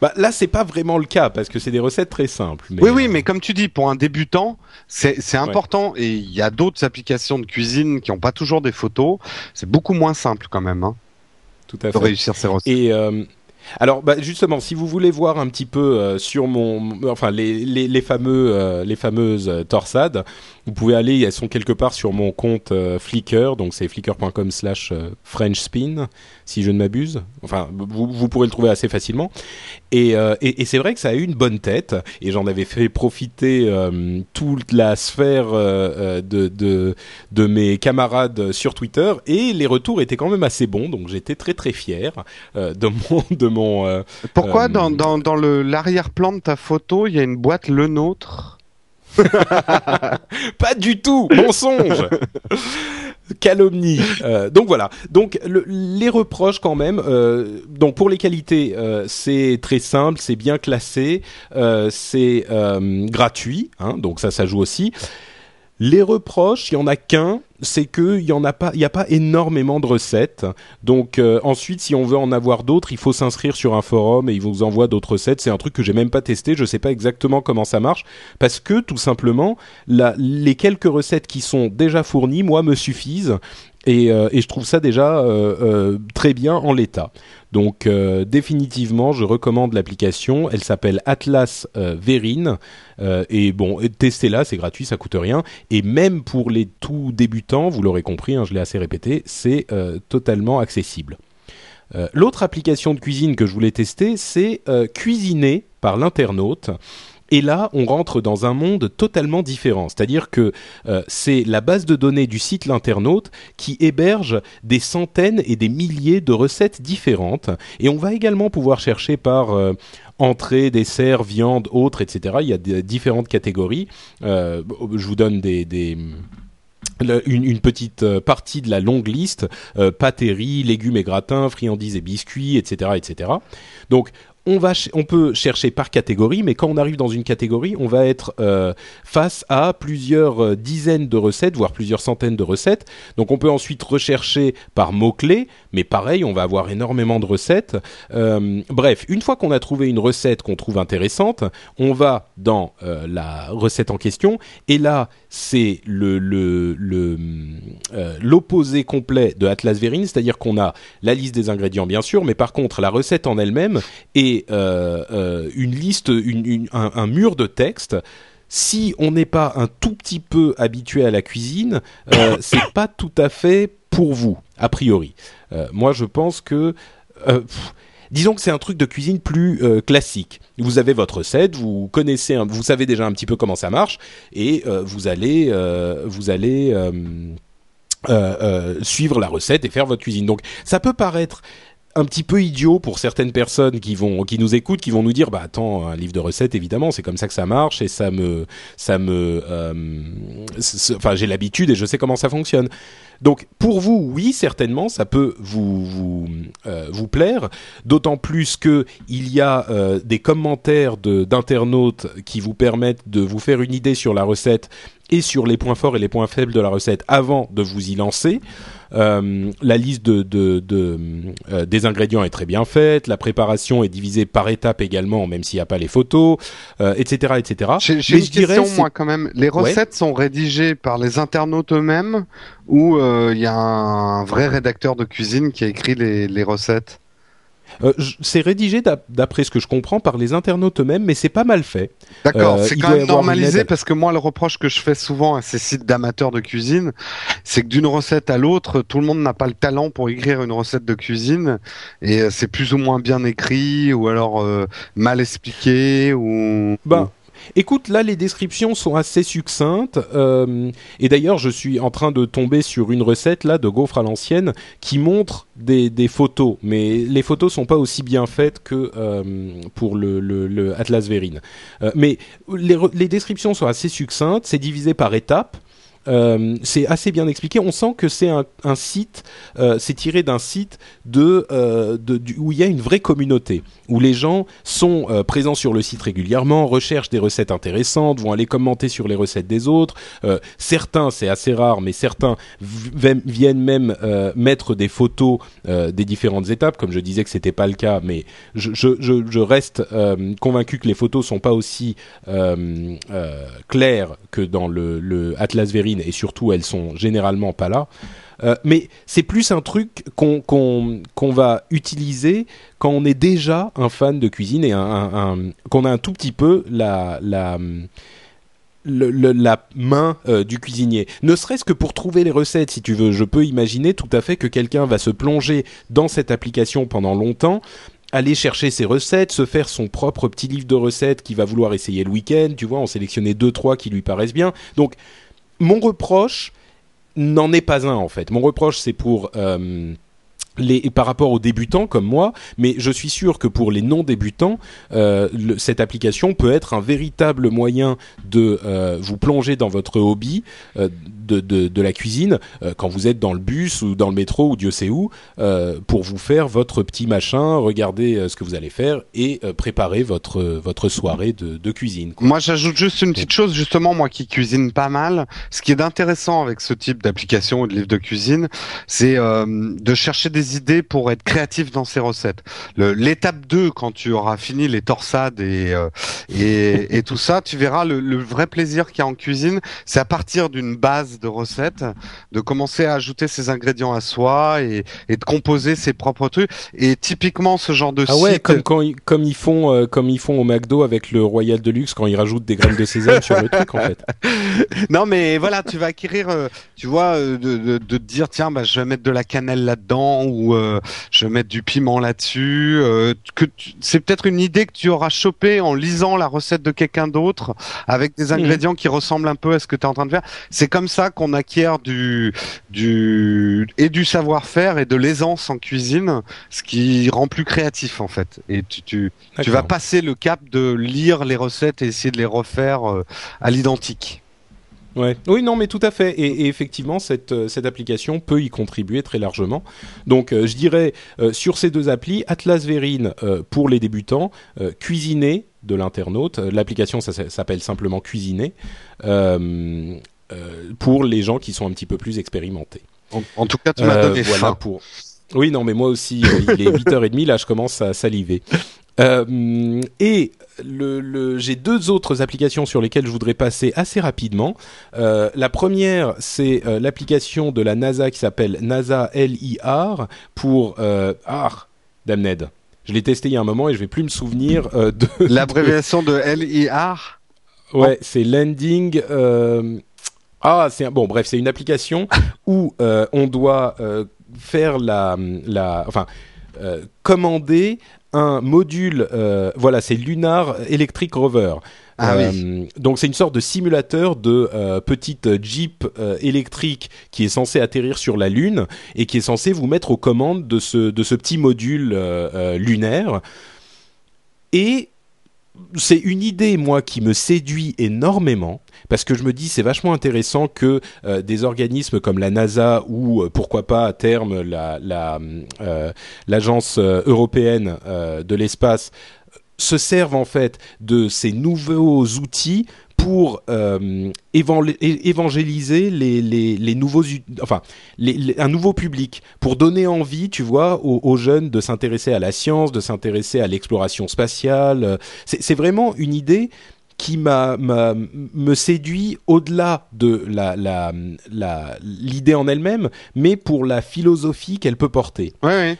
Bah, là c'est pas vraiment le cas parce que c'est des recettes très simples oui oui mais comme tu dis pour un débutant c'est c'est important. Et il y a d'autres applications de cuisine qui ont pas toujours des photos c'est beaucoup moins simple quand même. Hein, Tout à fait. De réussir ces recettes. Et euh, alors, bah, justement, si vous voulez voir un petit peu euh, sur mon, enfin les, les, les fameux, euh, les fameuses torsades, vous pouvez aller, elles sont quelque part sur mon compte Flickr, donc c'est flickr.com/slash FrenchSpin si je ne m'abuse. Enfin, vous, vous, pourrez le trouver assez facilement. Et, euh, et, et c'est vrai que ça a eu une bonne tête, et j'en avais fait profiter euh, toute la sphère euh, de, de, de, mes camarades sur Twitter, et les retours étaient quand même assez bons, donc j'étais très très fier de mon... De mon Pourquoi dans, dans, dans l'arrière-plan de ta photo, il y a une boîte Le Nôtre? pas du tout, mensonge. Calomnie. Euh, donc voilà. Donc les reproches quand même. Euh, donc pour les qualités, euh, c'est très simple, c'est bien classé, c'est gratuit. Hein, donc ça, ça joue aussi. Les reproches, il y en a qu'un, c'est que il y en a pas, a pas énormément de recettes. Donc euh, ensuite, si on veut en avoir d'autres, il faut s'inscrire sur un forum et ils vous envoient d'autres recettes. C'est un truc que j'ai même pas testé, je sais pas exactement comment ça marche parce que tout simplement, les quelques recettes qui sont déjà fournies, moi, me suffisent et, euh, et, je trouve ça déjà euh, euh très bien en l'état. Donc définitivement, je recommande l'application. Elle s'appelle Atlas Verine. et bon, testez-la, c'est gratuit, ça coûte rien. Et même pour les tout débutants, vous l'aurez compris, hein, je l'ai assez répété, c'est totalement accessible. L'autre application de cuisine que je voulais tester, c'est Cuisiner par l'internaute. Et là, on rentre dans un monde totalement différent. C'est-à-dire que euh, c'est la base de données du site L'Internaute qui héberge des centaines et des milliers de recettes différentes. Et on va également pouvoir chercher par... Euh, entrée, dessert, viande, autres, etc. Il y a différentes catégories. Euh, je vous donne une, petite partie de la longue liste euh, légumes et gratins, friandises et biscuits, etc., etc. Donc on va on peut chercher par catégorie, mais quand on arrive dans une catégorie, on va être euh, face à plusieurs euh, dizaines de recettes, voire plusieurs centaines de recettes. Donc on peut ensuite rechercher par mots-clés, mais pareil, on va avoir énormément de recettes. Euh, bref, une fois qu'on a trouvé une recette qu'on trouve intéressante, on va dans la recette en question, et là, c'est le l'opposé le, complet de Atlas Verine, c'est-à-dire qu'on a la liste des ingrédients bien sûr, mais par contre la recette en elle-même est euh, euh, une liste, un, mur de texte si on n'est pas un tout petit peu habitué à la cuisine, euh, c'est pas tout à fait pour vous, a priori. Euh, moi, je pense que, disons que c'est un truc de cuisine plus classique. Vous avez votre recette, vous connaissez, vous savez déjà un petit peu comment ça marche, et vous allez, vous allez suivre la recette et faire votre cuisine. Donc, ça peut paraître un petit peu idiot pour certaines personnes qui vont qui nous écoutent qui vont nous dire bah attends un livre de recettes évidemment c'est comme ça que ça marche et ça me ça me euh, enfin j'ai l'habitude et je sais comment ça fonctionne. Donc pour vous oui certainement ça peut vous vous, euh, vous plaire d'autant plus que il y a euh, des commentaires d'internautes qui vous permettent de vous faire une idée sur la recette et sur les points forts et les points faibles de la recette avant de vous y lancer. Euh, la liste de, de, de euh, des ingrédients est très bien faite, la préparation est divisée par étapes également, même s'il n'y a pas les photos, euh, etc., etc. J'ai une question moi quand même. Les recettes sont rédigées par les internautes eux-mêmes ou il y a un vrai rédacteur de cuisine qui a écrit les, les recettes? Euh, c'est rédigé d'après ce que je comprends par les internautes eux-mêmes, mais c'est pas mal fait. D'accord, euh, c'est quand même normalisé parce que moi le reproche que je fais souvent à ces sites d'amateurs de cuisine, c'est que d'une recette à l'autre, tout le monde n'a pas le talent pour écrire une recette de cuisine et euh, c'est plus ou moins bien écrit ou alors mal expliqué ou. Bah. Écoute, là, les descriptions sont assez succinctes. Euh, et d'ailleurs, je suis en train de tomber sur une recette là de gaufre à l'ancienne qui montre des, photos, mais les photos sont pas aussi bien faites que euh, pour le, Atlas Verine. Euh, mais les, les descriptions sont assez succinctes. C'est divisé par étapes. Euh, c'est assez bien expliqué. On sent que c'est un, site, euh, c'est tiré d'un site de, euh, où il y a une vraie communauté, où les gens sont présents sur le site régulièrement, recherchent des recettes intéressantes, vont aller commenter sur les recettes des autres. certains, c'est assez rare, mais certains viennent même mettre des photos des différentes étapes. Comme je disais que c'était pas le cas, mais je, reste convaincu que les photos sont pas aussi claires que dans le, Atlas Et surtout elles sont généralement pas là. Euh, mais c'est plus un truc qu'on va utiliser quand on est déjà un fan de cuisine et qu'on a un tout petit peu la main euh, du cuisinier. Ne serait-ce que pour trouver les recettes, si tu veux. Je peux imaginer tout à fait que quelqu'un va se plonger dans cette application pendant longtemps aller chercher ses recettes, se faire son propre petit livre de recettes qu'il va vouloir essayer le week-end, tu vois, en sélectionner deux, trois qui lui paraissent bien. Donc, mon reproche n'en est pas un, en fait. Mon reproche, c'est pour... Euh, les, par rapport aux débutants comme moi, mais je suis sûr que pour les non-débutants, euh, cette application peut être un véritable moyen de euh, vous plonger dans votre hobby euh, de, de, de, la cuisine euh, quand vous êtes dans le bus ou dans le métro ou Dieu sait où, euh, pour vous faire votre petit machin, regarder ce que vous allez faire et préparer votre votre soirée de, de cuisine. Moi, j'ajoute juste une petite chose, justement, moi qui cuisine pas mal. Ce qui est intéressant avec ce type d'application ou de livre de cuisine, c'est de chercher des idées pour être créatif dans ses recettes. L'étape 2, quand tu auras fini les torsades et, euh, et, et, tout ça, tu verras le, le vrai plaisir qu'il y a en cuisine, c'est à partir d'une base de recettes, de commencer à ajouter ses ingrédients à soi et, et de composer ses propres trucs. Et typiquement, ce genre de ah ouais, comme quand comme ils font euh, comme ils font au McDo avec le Royal Deluxe quand ils rajoutent des graines de sésame sur le truc en fait. Non mais voilà, tu vas acquérir, euh, tu vois, de, de, de, te dire tiens, bah, je vais mettre de la cannelle là-dedans ou euh, je vais mettre du piment là-dessus. Euh, que c'est peut-être une idée que tu auras chopé en lisant la recette de quelqu'un d'autre avec des mhm. ingrédients qui ressemblent un peu à ce que tu es en train de faire. C'est comme ça qu'on acquiert du du et du savoir-faire et de l'aisance en cuisine, ce qui rend plus créatif en fait. Et tu tu, tu vas passer le cap de lire les recettes et essayer de les refaire euh, à l'identique. Ouais. Oui, non, mais tout à fait. Et, effectivement, cette, euh, cette application peut y contribuer très largement. Donc, euh, je dirais euh, sur ces deux applis, Atlas Verine pour les débutants, Cuisiner de l'internaute. L'application ça, s'appelle simplement Cuisiner pour les gens qui sont un petit peu plus expérimentés. En, tout cas, tu m'as donné voilà Pour... Oui, non, mais moi aussi, il est 8h30, là, je commence à saliver. Euh, et le, j'ai deux autres applications sur lesquelles je voudrais passer assez rapidement. Euh, la première, c'est euh, l'application de la NASA qui s'appelle NASA LIR pour ah, Damned. Je l'ai testé il y a un moment et je vais plus me souvenir de l'abréviation de... LIR. Ouais, c'est Landing. Ah, c'est bon. Bref, c'est une application où on doit faire la, la, enfin, commander un module, euh, voilà, c'est Lunar Electric Rover. Ah euh, donc c'est une sorte de simulateur de euh, petite Jeep électrique qui est censé atterrir sur la Lune et qui est censé vous mettre aux commandes de ce, de ce petit module lunaire. Et c'est une idée, moi, qui me séduit énormément parce que je me dis c'est vachement intéressant que euh, des organismes comme la NASA ou euh, pourquoi pas à terme euh, l'agence européenne de l'espace se servent en fait de ces nouveaux outils pour évangéliser les, les, les, nouveaux, enfin, un nouveau public, pour donner envie, tu vois, aux, aux jeunes de s'intéresser à la science, de s'intéresser à l'exploration spatiale. C'est vraiment une idée qui m'a me séduit au-delà de la l'idée la, en elle-même, mais pour la philosophie qu'elle peut porter. Ouais,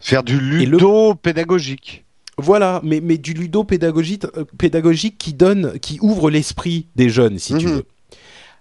Faire du ludo pédagogique. Voilà, mais, mais du ludo pédagogique, pédagogique qui donne, qui ouvre l'esprit des jeunes, si tu mhm. veux.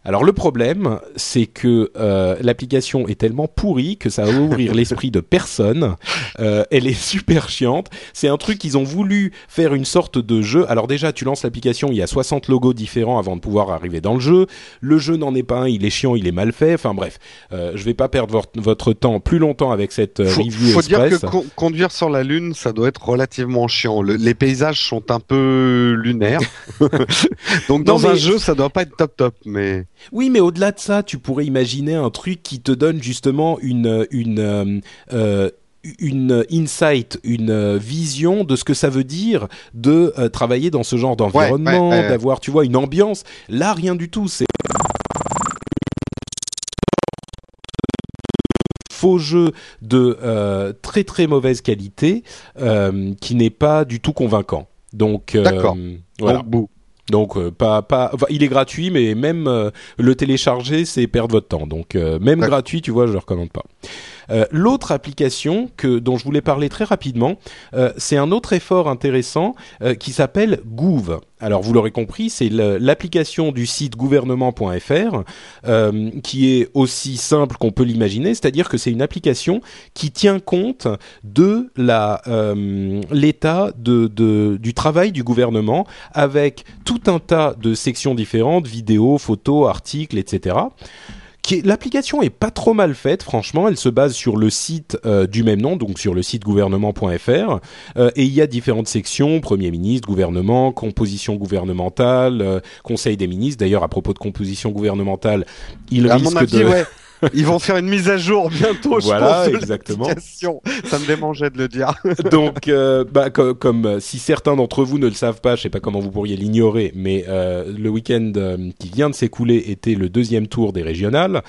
Alors le problème, c'est que euh, l'application est tellement pourrie que ça va ouvrir l'esprit de personne. Euh, elle est super chiante. C'est un truc qu'ils ont voulu faire une sorte de jeu. Alors déjà, tu lances l'application, il y a 60 logos différents avant de pouvoir arriver dans le jeu. Le jeu n'en est pas un, il est chiant, il est mal fait. Enfin bref, euh, je vais pas perdre votre, temps plus longtemps avec cette euh, review faut dire que conduire sur la lune, ça doit être relativement chiant. les paysages sont un peu lunaires. Donc dans un jeu, ça doit pas être top top, mais oui, mais au-delà de ça, tu pourrais imaginer un truc qui te donne justement une une euh, euh, une insight, une vision de ce que ça veut dire de euh, travailler dans ce genre d'environnement, d'avoir, tu vois, une ambiance. Là, rien du tout. C'est faux jeu de très très mauvaise qualité qui n'est pas du tout convaincant. Donc, D'accord. Voilà. Donc euh, pas pas il est gratuit mais même euh, le télécharger c'est perdre votre temps. Donc euh, même gratuit, tu vois, je le recommande pas. Euh, l'autre application que dont je voulais parler très rapidement, euh, c'est un autre effort intéressant euh, qui s'appelle Gouv. Alors vous l'aurez compris, c'est l'application du site gouvernement.fr qui est aussi simple qu'on peut l'imaginer, c'est-à-dire que c'est une application qui tient compte de l'état du travail du gouvernement avec tout un tas de sections différentes, vidéos, photos, articles, etc l'application est pas trop mal faite, franchement. Elle se base sur le site euh, du même nom, donc sur le site gouvernement.fr, euh, et il y a différentes sections Premier ministre, gouvernement, composition gouvernementale, euh, Conseil des ministres. D'ailleurs, à propos de composition gouvernementale, il risque de ils vont faire une mise à jour bientôt. Voilà, je pense, exactement. Ça me démangeait de le dire. Donc, euh, bah, comme, euh, si certains d'entre vous ne le savent pas, je sais pas comment vous pourriez l'ignorer, mais euh, le week-end qui vient de s'écouler était le deuxième tour des régionales.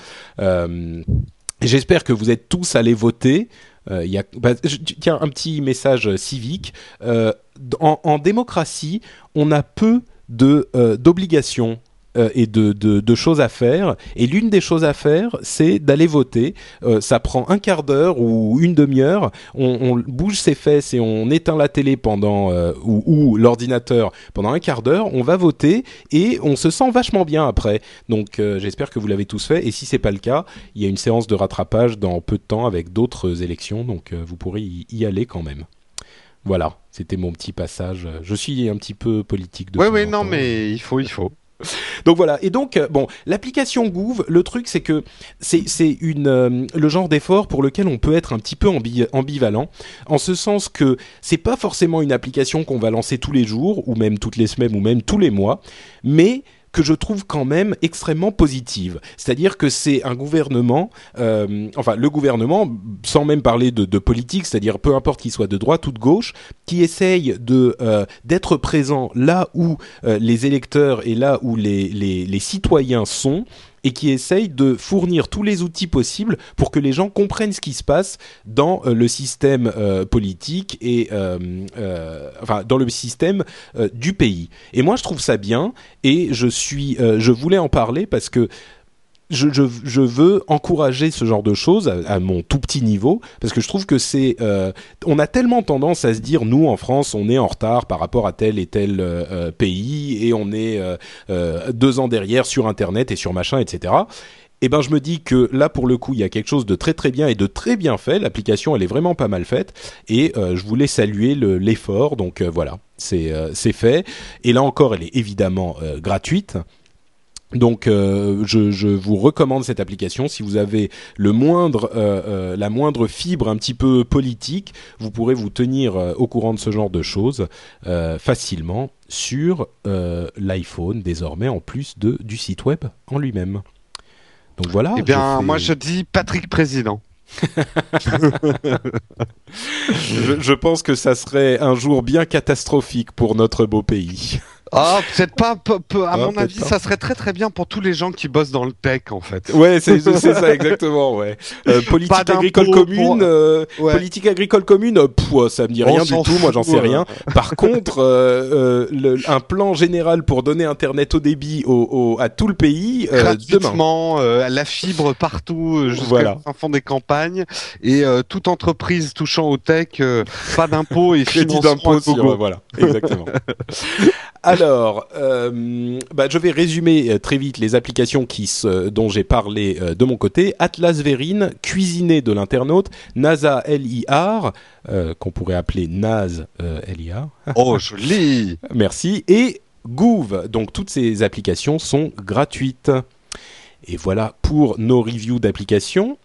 J'espère que vous êtes tous allés voter. Il y a, bah, tiens, un petit message civique. En, en, démocratie, on a peu de d'obligations euh, et de, de, choses à faire. Et l'une des choses à faire, c'est d'aller voter. Euh, ça prend un quart d'heure ou une demi-heure. On, bouge ses fesses et on éteint la télé pendant euh, ou, ou l'ordinateur pendant un quart d'heure. On va voter et on se sent vachement bien après. Donc j'espère que vous l'avez tous fait. Et si c'est pas le cas, il y a une séance de rattrapage dans peu de temps avec d'autres élections. Donc vous pourrez y, aller quand même. Voilà, c'était mon petit passage. Je suis un petit peu politique de. Oui, oui, non, mais il faut, il faut. Donc voilà. Et donc euh, bon, l'application Gouv, le truc c'est que c'est c'est une euh, le genre d'effort pour lequel on peut être un petit peu ambivalent, en ce sens que c'est pas forcément une application qu'on va lancer tous les jours ou même toutes les semaines ou même tous les mois, mais que je trouve quand même extrêmement positive. C'est-à-dire que c'est un gouvernement, euh, enfin le gouvernement, sans même parler de, politique, c'est-à-dire peu importe qu'il soit de droite ou de gauche, qui essaye de euh, d'être présent là où euh, les électeurs et là où les, les citoyens sont et qui essaye de fournir tous les outils possibles pour que les gens comprennent ce qui se passe dans euh, le système euh, politique et euh, enfin dans le système du pays. Et moi je trouve ça bien et je suis je voulais en parler parce que je, je, je, veux encourager ce genre de choses à, mon tout petit niveau parce que je trouve que c'est euh, on a tellement tendance à se dire nous en France on est en retard par rapport à tel et tel euh, pays et on est euh, deux ans derrière sur internet et sur machin etc et eh ben je me dis que là pour le coup il y a quelque chose de très très bien et de très bien fait. L'application elle est vraiment pas mal faite. Et je voulais saluer l'effort. Donc voilà. C'est fait. Et là encore elle est évidemment gratuite donc, euh, je, je, vous recommande cette application. Si vous avez le moindre, euh, euh, la moindre fibre un petit peu politique, vous pourrez vous tenir au courant de ce genre de choses facilement sur l'iPhone désormais, en plus de du site web en lui-même. Donc voilà. Eh bien, moi je dis Patrick Président. je, je pense que ça serait un jour bien catastrophique pour notre beau pays. Ah, peut-être pas. Peu, à ah, mon avis, ça serait très très bien pour tous les gens qui bossent dans le tech, en fait. Ouais, c'est ça exactement. Ouais. Euh, politique agricole commune, euh, politique agricole commune. Pff, ça me dit rien du tout. Moi, j'en sais rien. Par contre, euh, le, un plan général pour donner internet au débit au, au à tout le pays gratuitement, la fibre partout jusqu'à voilà. fond des campagnes et toute entreprise touchant au tech, pas d'impôts et financement d'impôts. voilà, exactement. Alors, euh, bah, je vais résumer euh, très vite les applications qui dont j'ai parlé euh, de mon côté. Atlas Verine, cuisiné de l'internaute, NASA LIR, qu'on pourrait appeler NAS LIR. Oh, joli Merci. Et Gouv. Donc, toutes ces applications sont gratuites. Et voilà pour nos reviews d'applications.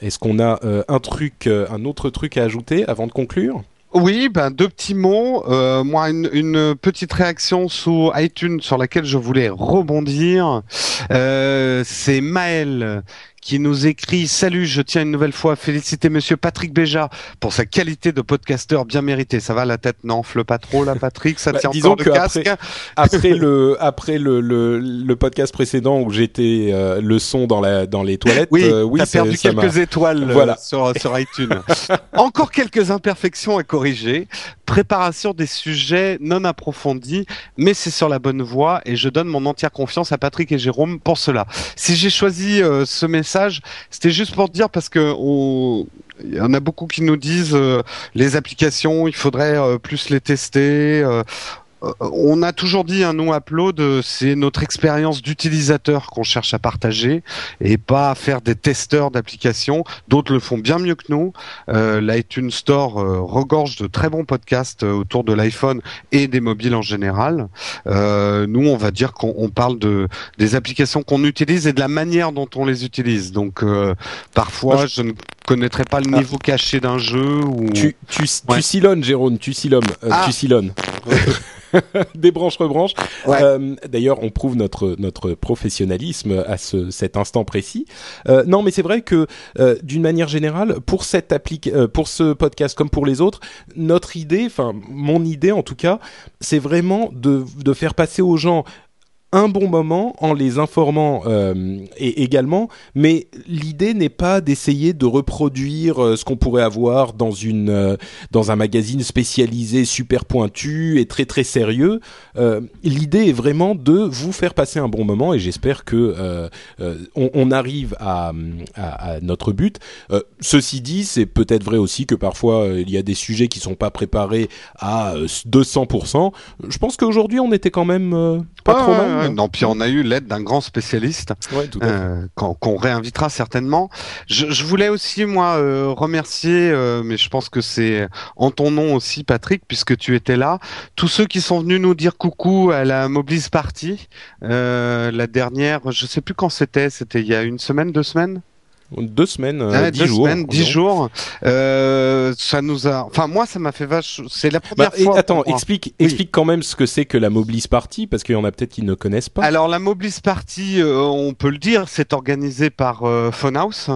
Est-ce qu'on a un truc, un autre truc à ajouter avant de conclure? Oui, ben deux petits mots. Euh, moi, une, petite réaction sous iTunes sur laquelle je voulais rebondir. Euh, c'est Maël qui nous écrit Salut, je tiens une nouvelle fois à féliciter Monsieur Patrick Béja pour sa qualité de podcasteur bien mérité. Ça va la tête n'enfle pas trop là, Patrick Ça bah, tient encore le casque Après, le après le, le, le, podcast précédent où j'étais euh, le son dans la dans les toilettes, oui, euh, oui t'as perdu quelques étoiles euh, voilà. sur sur iTunes. encore quelques imperfections à corriger. Préparation des sujets non approfondis, mais c'est sur la bonne voie et je donne mon entière confiance à Patrick et Jérôme pour cela. Si j'ai choisi ce message c'était juste pour dire parce que il y en a beaucoup qui nous disent euh, les applications, il faudrait euh, plus les tester. Euh, euh, on a toujours dit, un hein, nous, Upload, euh, c'est notre expérience d'utilisateur qu'on cherche à partager et pas à faire des testeurs d'applications. D'autres le font bien mieux que nous. Euh, L'iTunes Store euh, regorge de très bons podcasts autour de l'iPhone et des mobiles en général. nous, on va dire qu'on parle de des applications qu'on utilise et de la manière dont on les utilise. Donc, parfois, je... ne connaîtrais pas le ah. niveau caché d'un jeu. Ou... Tu, tu, tu silonnes, Jérôme, tu silonnes. Ah. Tu silonnes. des branches rebranches. Euh, D'ailleurs, on prouve notre notre professionnalisme à ce, cet instant précis. Euh, non, mais c'est vrai que euh, d'une manière générale, pour cette applique, euh, pour ce podcast comme pour les autres, notre idée, enfin mon idée en tout cas, c'est vraiment de de faire passer aux gens un bon moment en les informant euh, également, mais l'idée n'est pas d'essayer de reproduire euh, ce qu'on pourrait avoir dans une euh, dans un magazine spécialisé super pointu et très très sérieux. L'idée est vraiment de vous faire passer un bon moment et j'espère que on, on, arrive à, à, à, notre but. ceci dit, c'est peut-être vrai aussi que parfois il y a des sujets qui sont pas préparés à 200%. Je pense qu'aujourd'hui on était quand même pas trop mal non, puis on a eu l'aide d'un grand spécialiste euh, qu'on réinvitera certainement. Je, je, voulais aussi moi euh, remercier, euh, mais je pense que c'est en ton nom aussi, Patrick, puisque tu étais là. Tous ceux qui sont venus nous dire coucou à la Mobilise Party, euh, la dernière, je sais plus quand c'était, c'était il y a une semaine, deux semaines? Deux semaines, euh, dix jours. Semaines, dix jours. Euh, ça nous a, enfin moi ça m'a fait vache. C'est la première bah, fois. attends, explique, explique quand même ce que c'est que la Mobilis Party parce qu'il y en a peut-être qui ne connaissent pas. Alors la Mobilis Party, euh, on peut le dire, c'est organisé par euh, Phonehouse.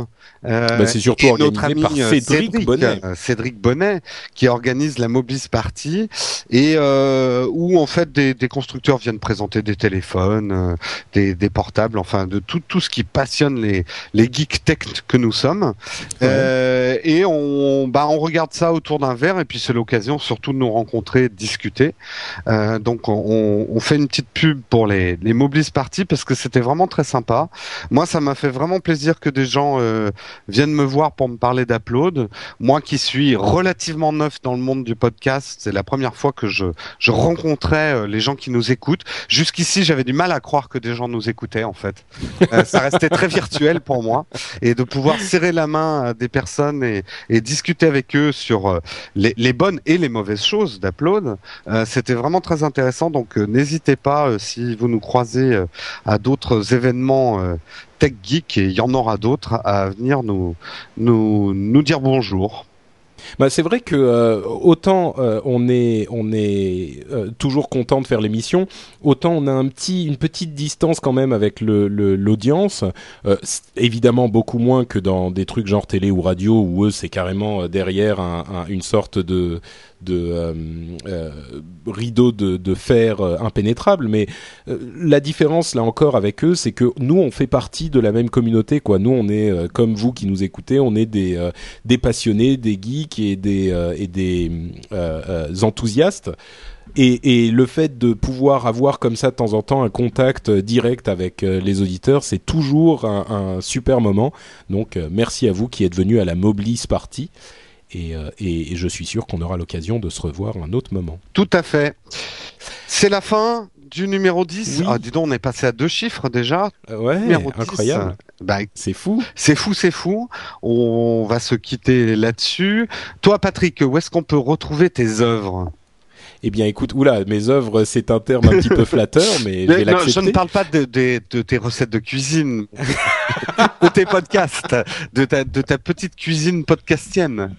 Euh, bah, c'est surtout organisé par euh, Cédric, Bonnet. Cédric Bonnet qui organise la Mobilis Party et où en fait des, des, constructeurs viennent présenter des téléphones, des, des, portables, enfin de tout tout ce qui passionne les les geeks tech que nous sommes. Euh, et on, bah, on regarde ça autour d'un verre et puis c'est l'occasion surtout de nous rencontrer, de discuter. Euh, donc on, on, fait une petite pub pour les, les Mobilis Party parce que c'était vraiment très sympa. Moi, ça m'a fait vraiment plaisir que des gens euh, viennent me voir pour me parler d'Upload. Moi qui suis relativement neuf dans le monde du podcast, c'est la première fois que je, je rencontrais euh, les gens qui nous écoutent. Jusqu'ici, j'avais du mal à croire que des gens nous écoutaient en fait. Euh, ça restait très virtuel pour moi et de pouvoir serrer la main à des personnes et, discuter avec eux sur euh, les, bonnes et les mauvaises choses d'Upload, c'était vraiment très intéressant. Donc n'hésitez pas si vous nous croisez à d'autres événements tech geek et il y en aura d'autres à venir nous nous nous dire bonjour. Bah, c'est vrai que euh, autant euh, on est on est euh, toujours content de faire l'émission, autant on a un petit une petite distance quand même avec le l'audience. évidemment beaucoup moins que dans des trucs genre télé ou radio où eux c'est carrément derrière un, une sorte de de rideau de, de fer impénétrable. Mais la différence là encore avec eux, c'est que nous on fait partie de la même communauté. Quoi. Nous on est comme vous qui nous écoutez, on est des passionnés, des geeks et des enthousiastes. Et, le fait de pouvoir avoir comme ça de temps en temps un contact direct avec euh, les auditeurs, c'est toujours un, super moment. Donc euh, merci à vous qui êtes venus à la Moblis Party. Euh, et, je suis sûr qu'on aura l'occasion de se revoir un autre moment. Tout à fait. C'est la fin du numéro 10. Ah, dis donc, on est passé à deux chiffres déjà. ouais, incroyable. Bah, c'est fou. C'est fou, c'est fou. On va se quitter là-dessus. Toi, Patrick, où est-ce qu'on peut retrouver tes œuvres? Eh bien, écoute, oula, mes œuvres, c'est un terme un petit peu flatteur, mais je vais l'accepter. Je ne parle pas de, tes recettes de cuisine, de tes podcasts, de ta, petite cuisine podcastienne.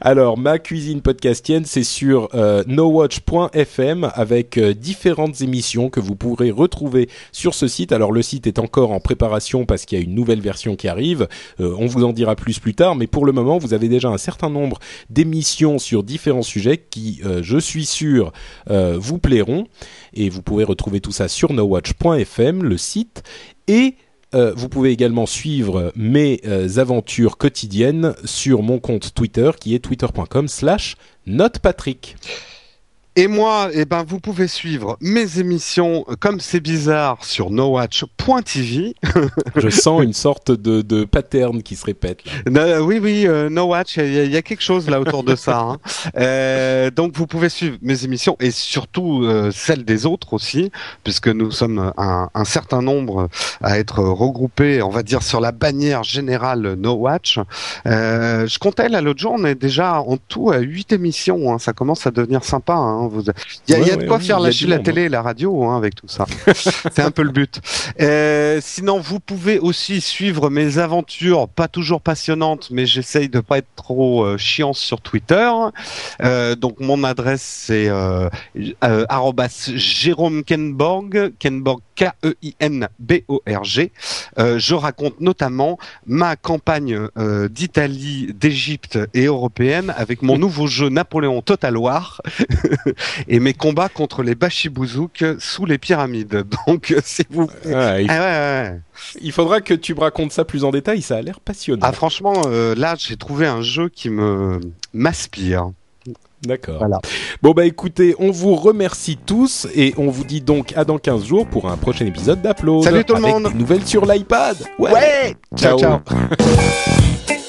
Alors, ma cuisine podcastienne, c'est sur euh, nowatch.fm avec euh, différentes émissions que vous pourrez retrouver sur ce site. Alors, le site est encore en préparation parce qu'il y a une nouvelle version qui arrive. Euh, on vous en dira plus plus tard, mais pour le moment, vous avez déjà un certain nombre d'émissions sur différents sujets qui, je suis sûr, vous plairont. Et vous pouvez retrouver tout ça sur nowatch.fm, le site. Et euh, vous pouvez également suivre mes euh, aventures quotidiennes sur mon compte Twitter qui est twitter.com slash notepatrick. Et moi, eh ben, vous pouvez suivre mes émissions comme c'est bizarre sur nowatch.tv. Je sens une sorte de, de pattern qui se répète. oui, oui, euh, Nowatch, il y, a quelque chose là autour de ça. Hein. Euh, donc vous pouvez suivre mes émissions et surtout euh, celles des autres aussi, puisque nous sommes un, un, certain nombre à être regroupés, on va dire, sur la bannière générale Nowatch. Euh, je comptais là l'autre jour, on est déjà en tout à huit émissions. Hein. Ça commence à devenir sympa. Hein. Il y a, de quoi faire lâcher la télé et la radio hein, avec tout ça. c'est un peu le but. Euh, sinon, vous pouvez aussi suivre mes aventures, pas toujours passionnantes, mais j'essaye de pas être trop euh, chiant sur Twitter. Euh, donc mon adresse c'est euh, euh Jérôme Kenborg, Kenborg K-E-I-N-B-O-R-G. Euh, je raconte notamment ma campagne euh, d'Italie, d'Égypte et européenne avec mon nouveau jeu Napoléon Total War et mes combats contre les Bashibouzouk sous les pyramides. Donc, si vous... Ah, il... Ah, il faudra que tu me racontes ça plus en détail, ça a l'air passionnant. Ah franchement, euh, là j'ai trouvé un jeu qui me m'aspire. D'accord. Bon bah écoutez, on vous remercie tous et on vous dit donc à dans 15 jours pour un prochain épisode d'Upload. Salut tout le monde. Nouvelles sur l'iPad. Ouais. ciao. ciao.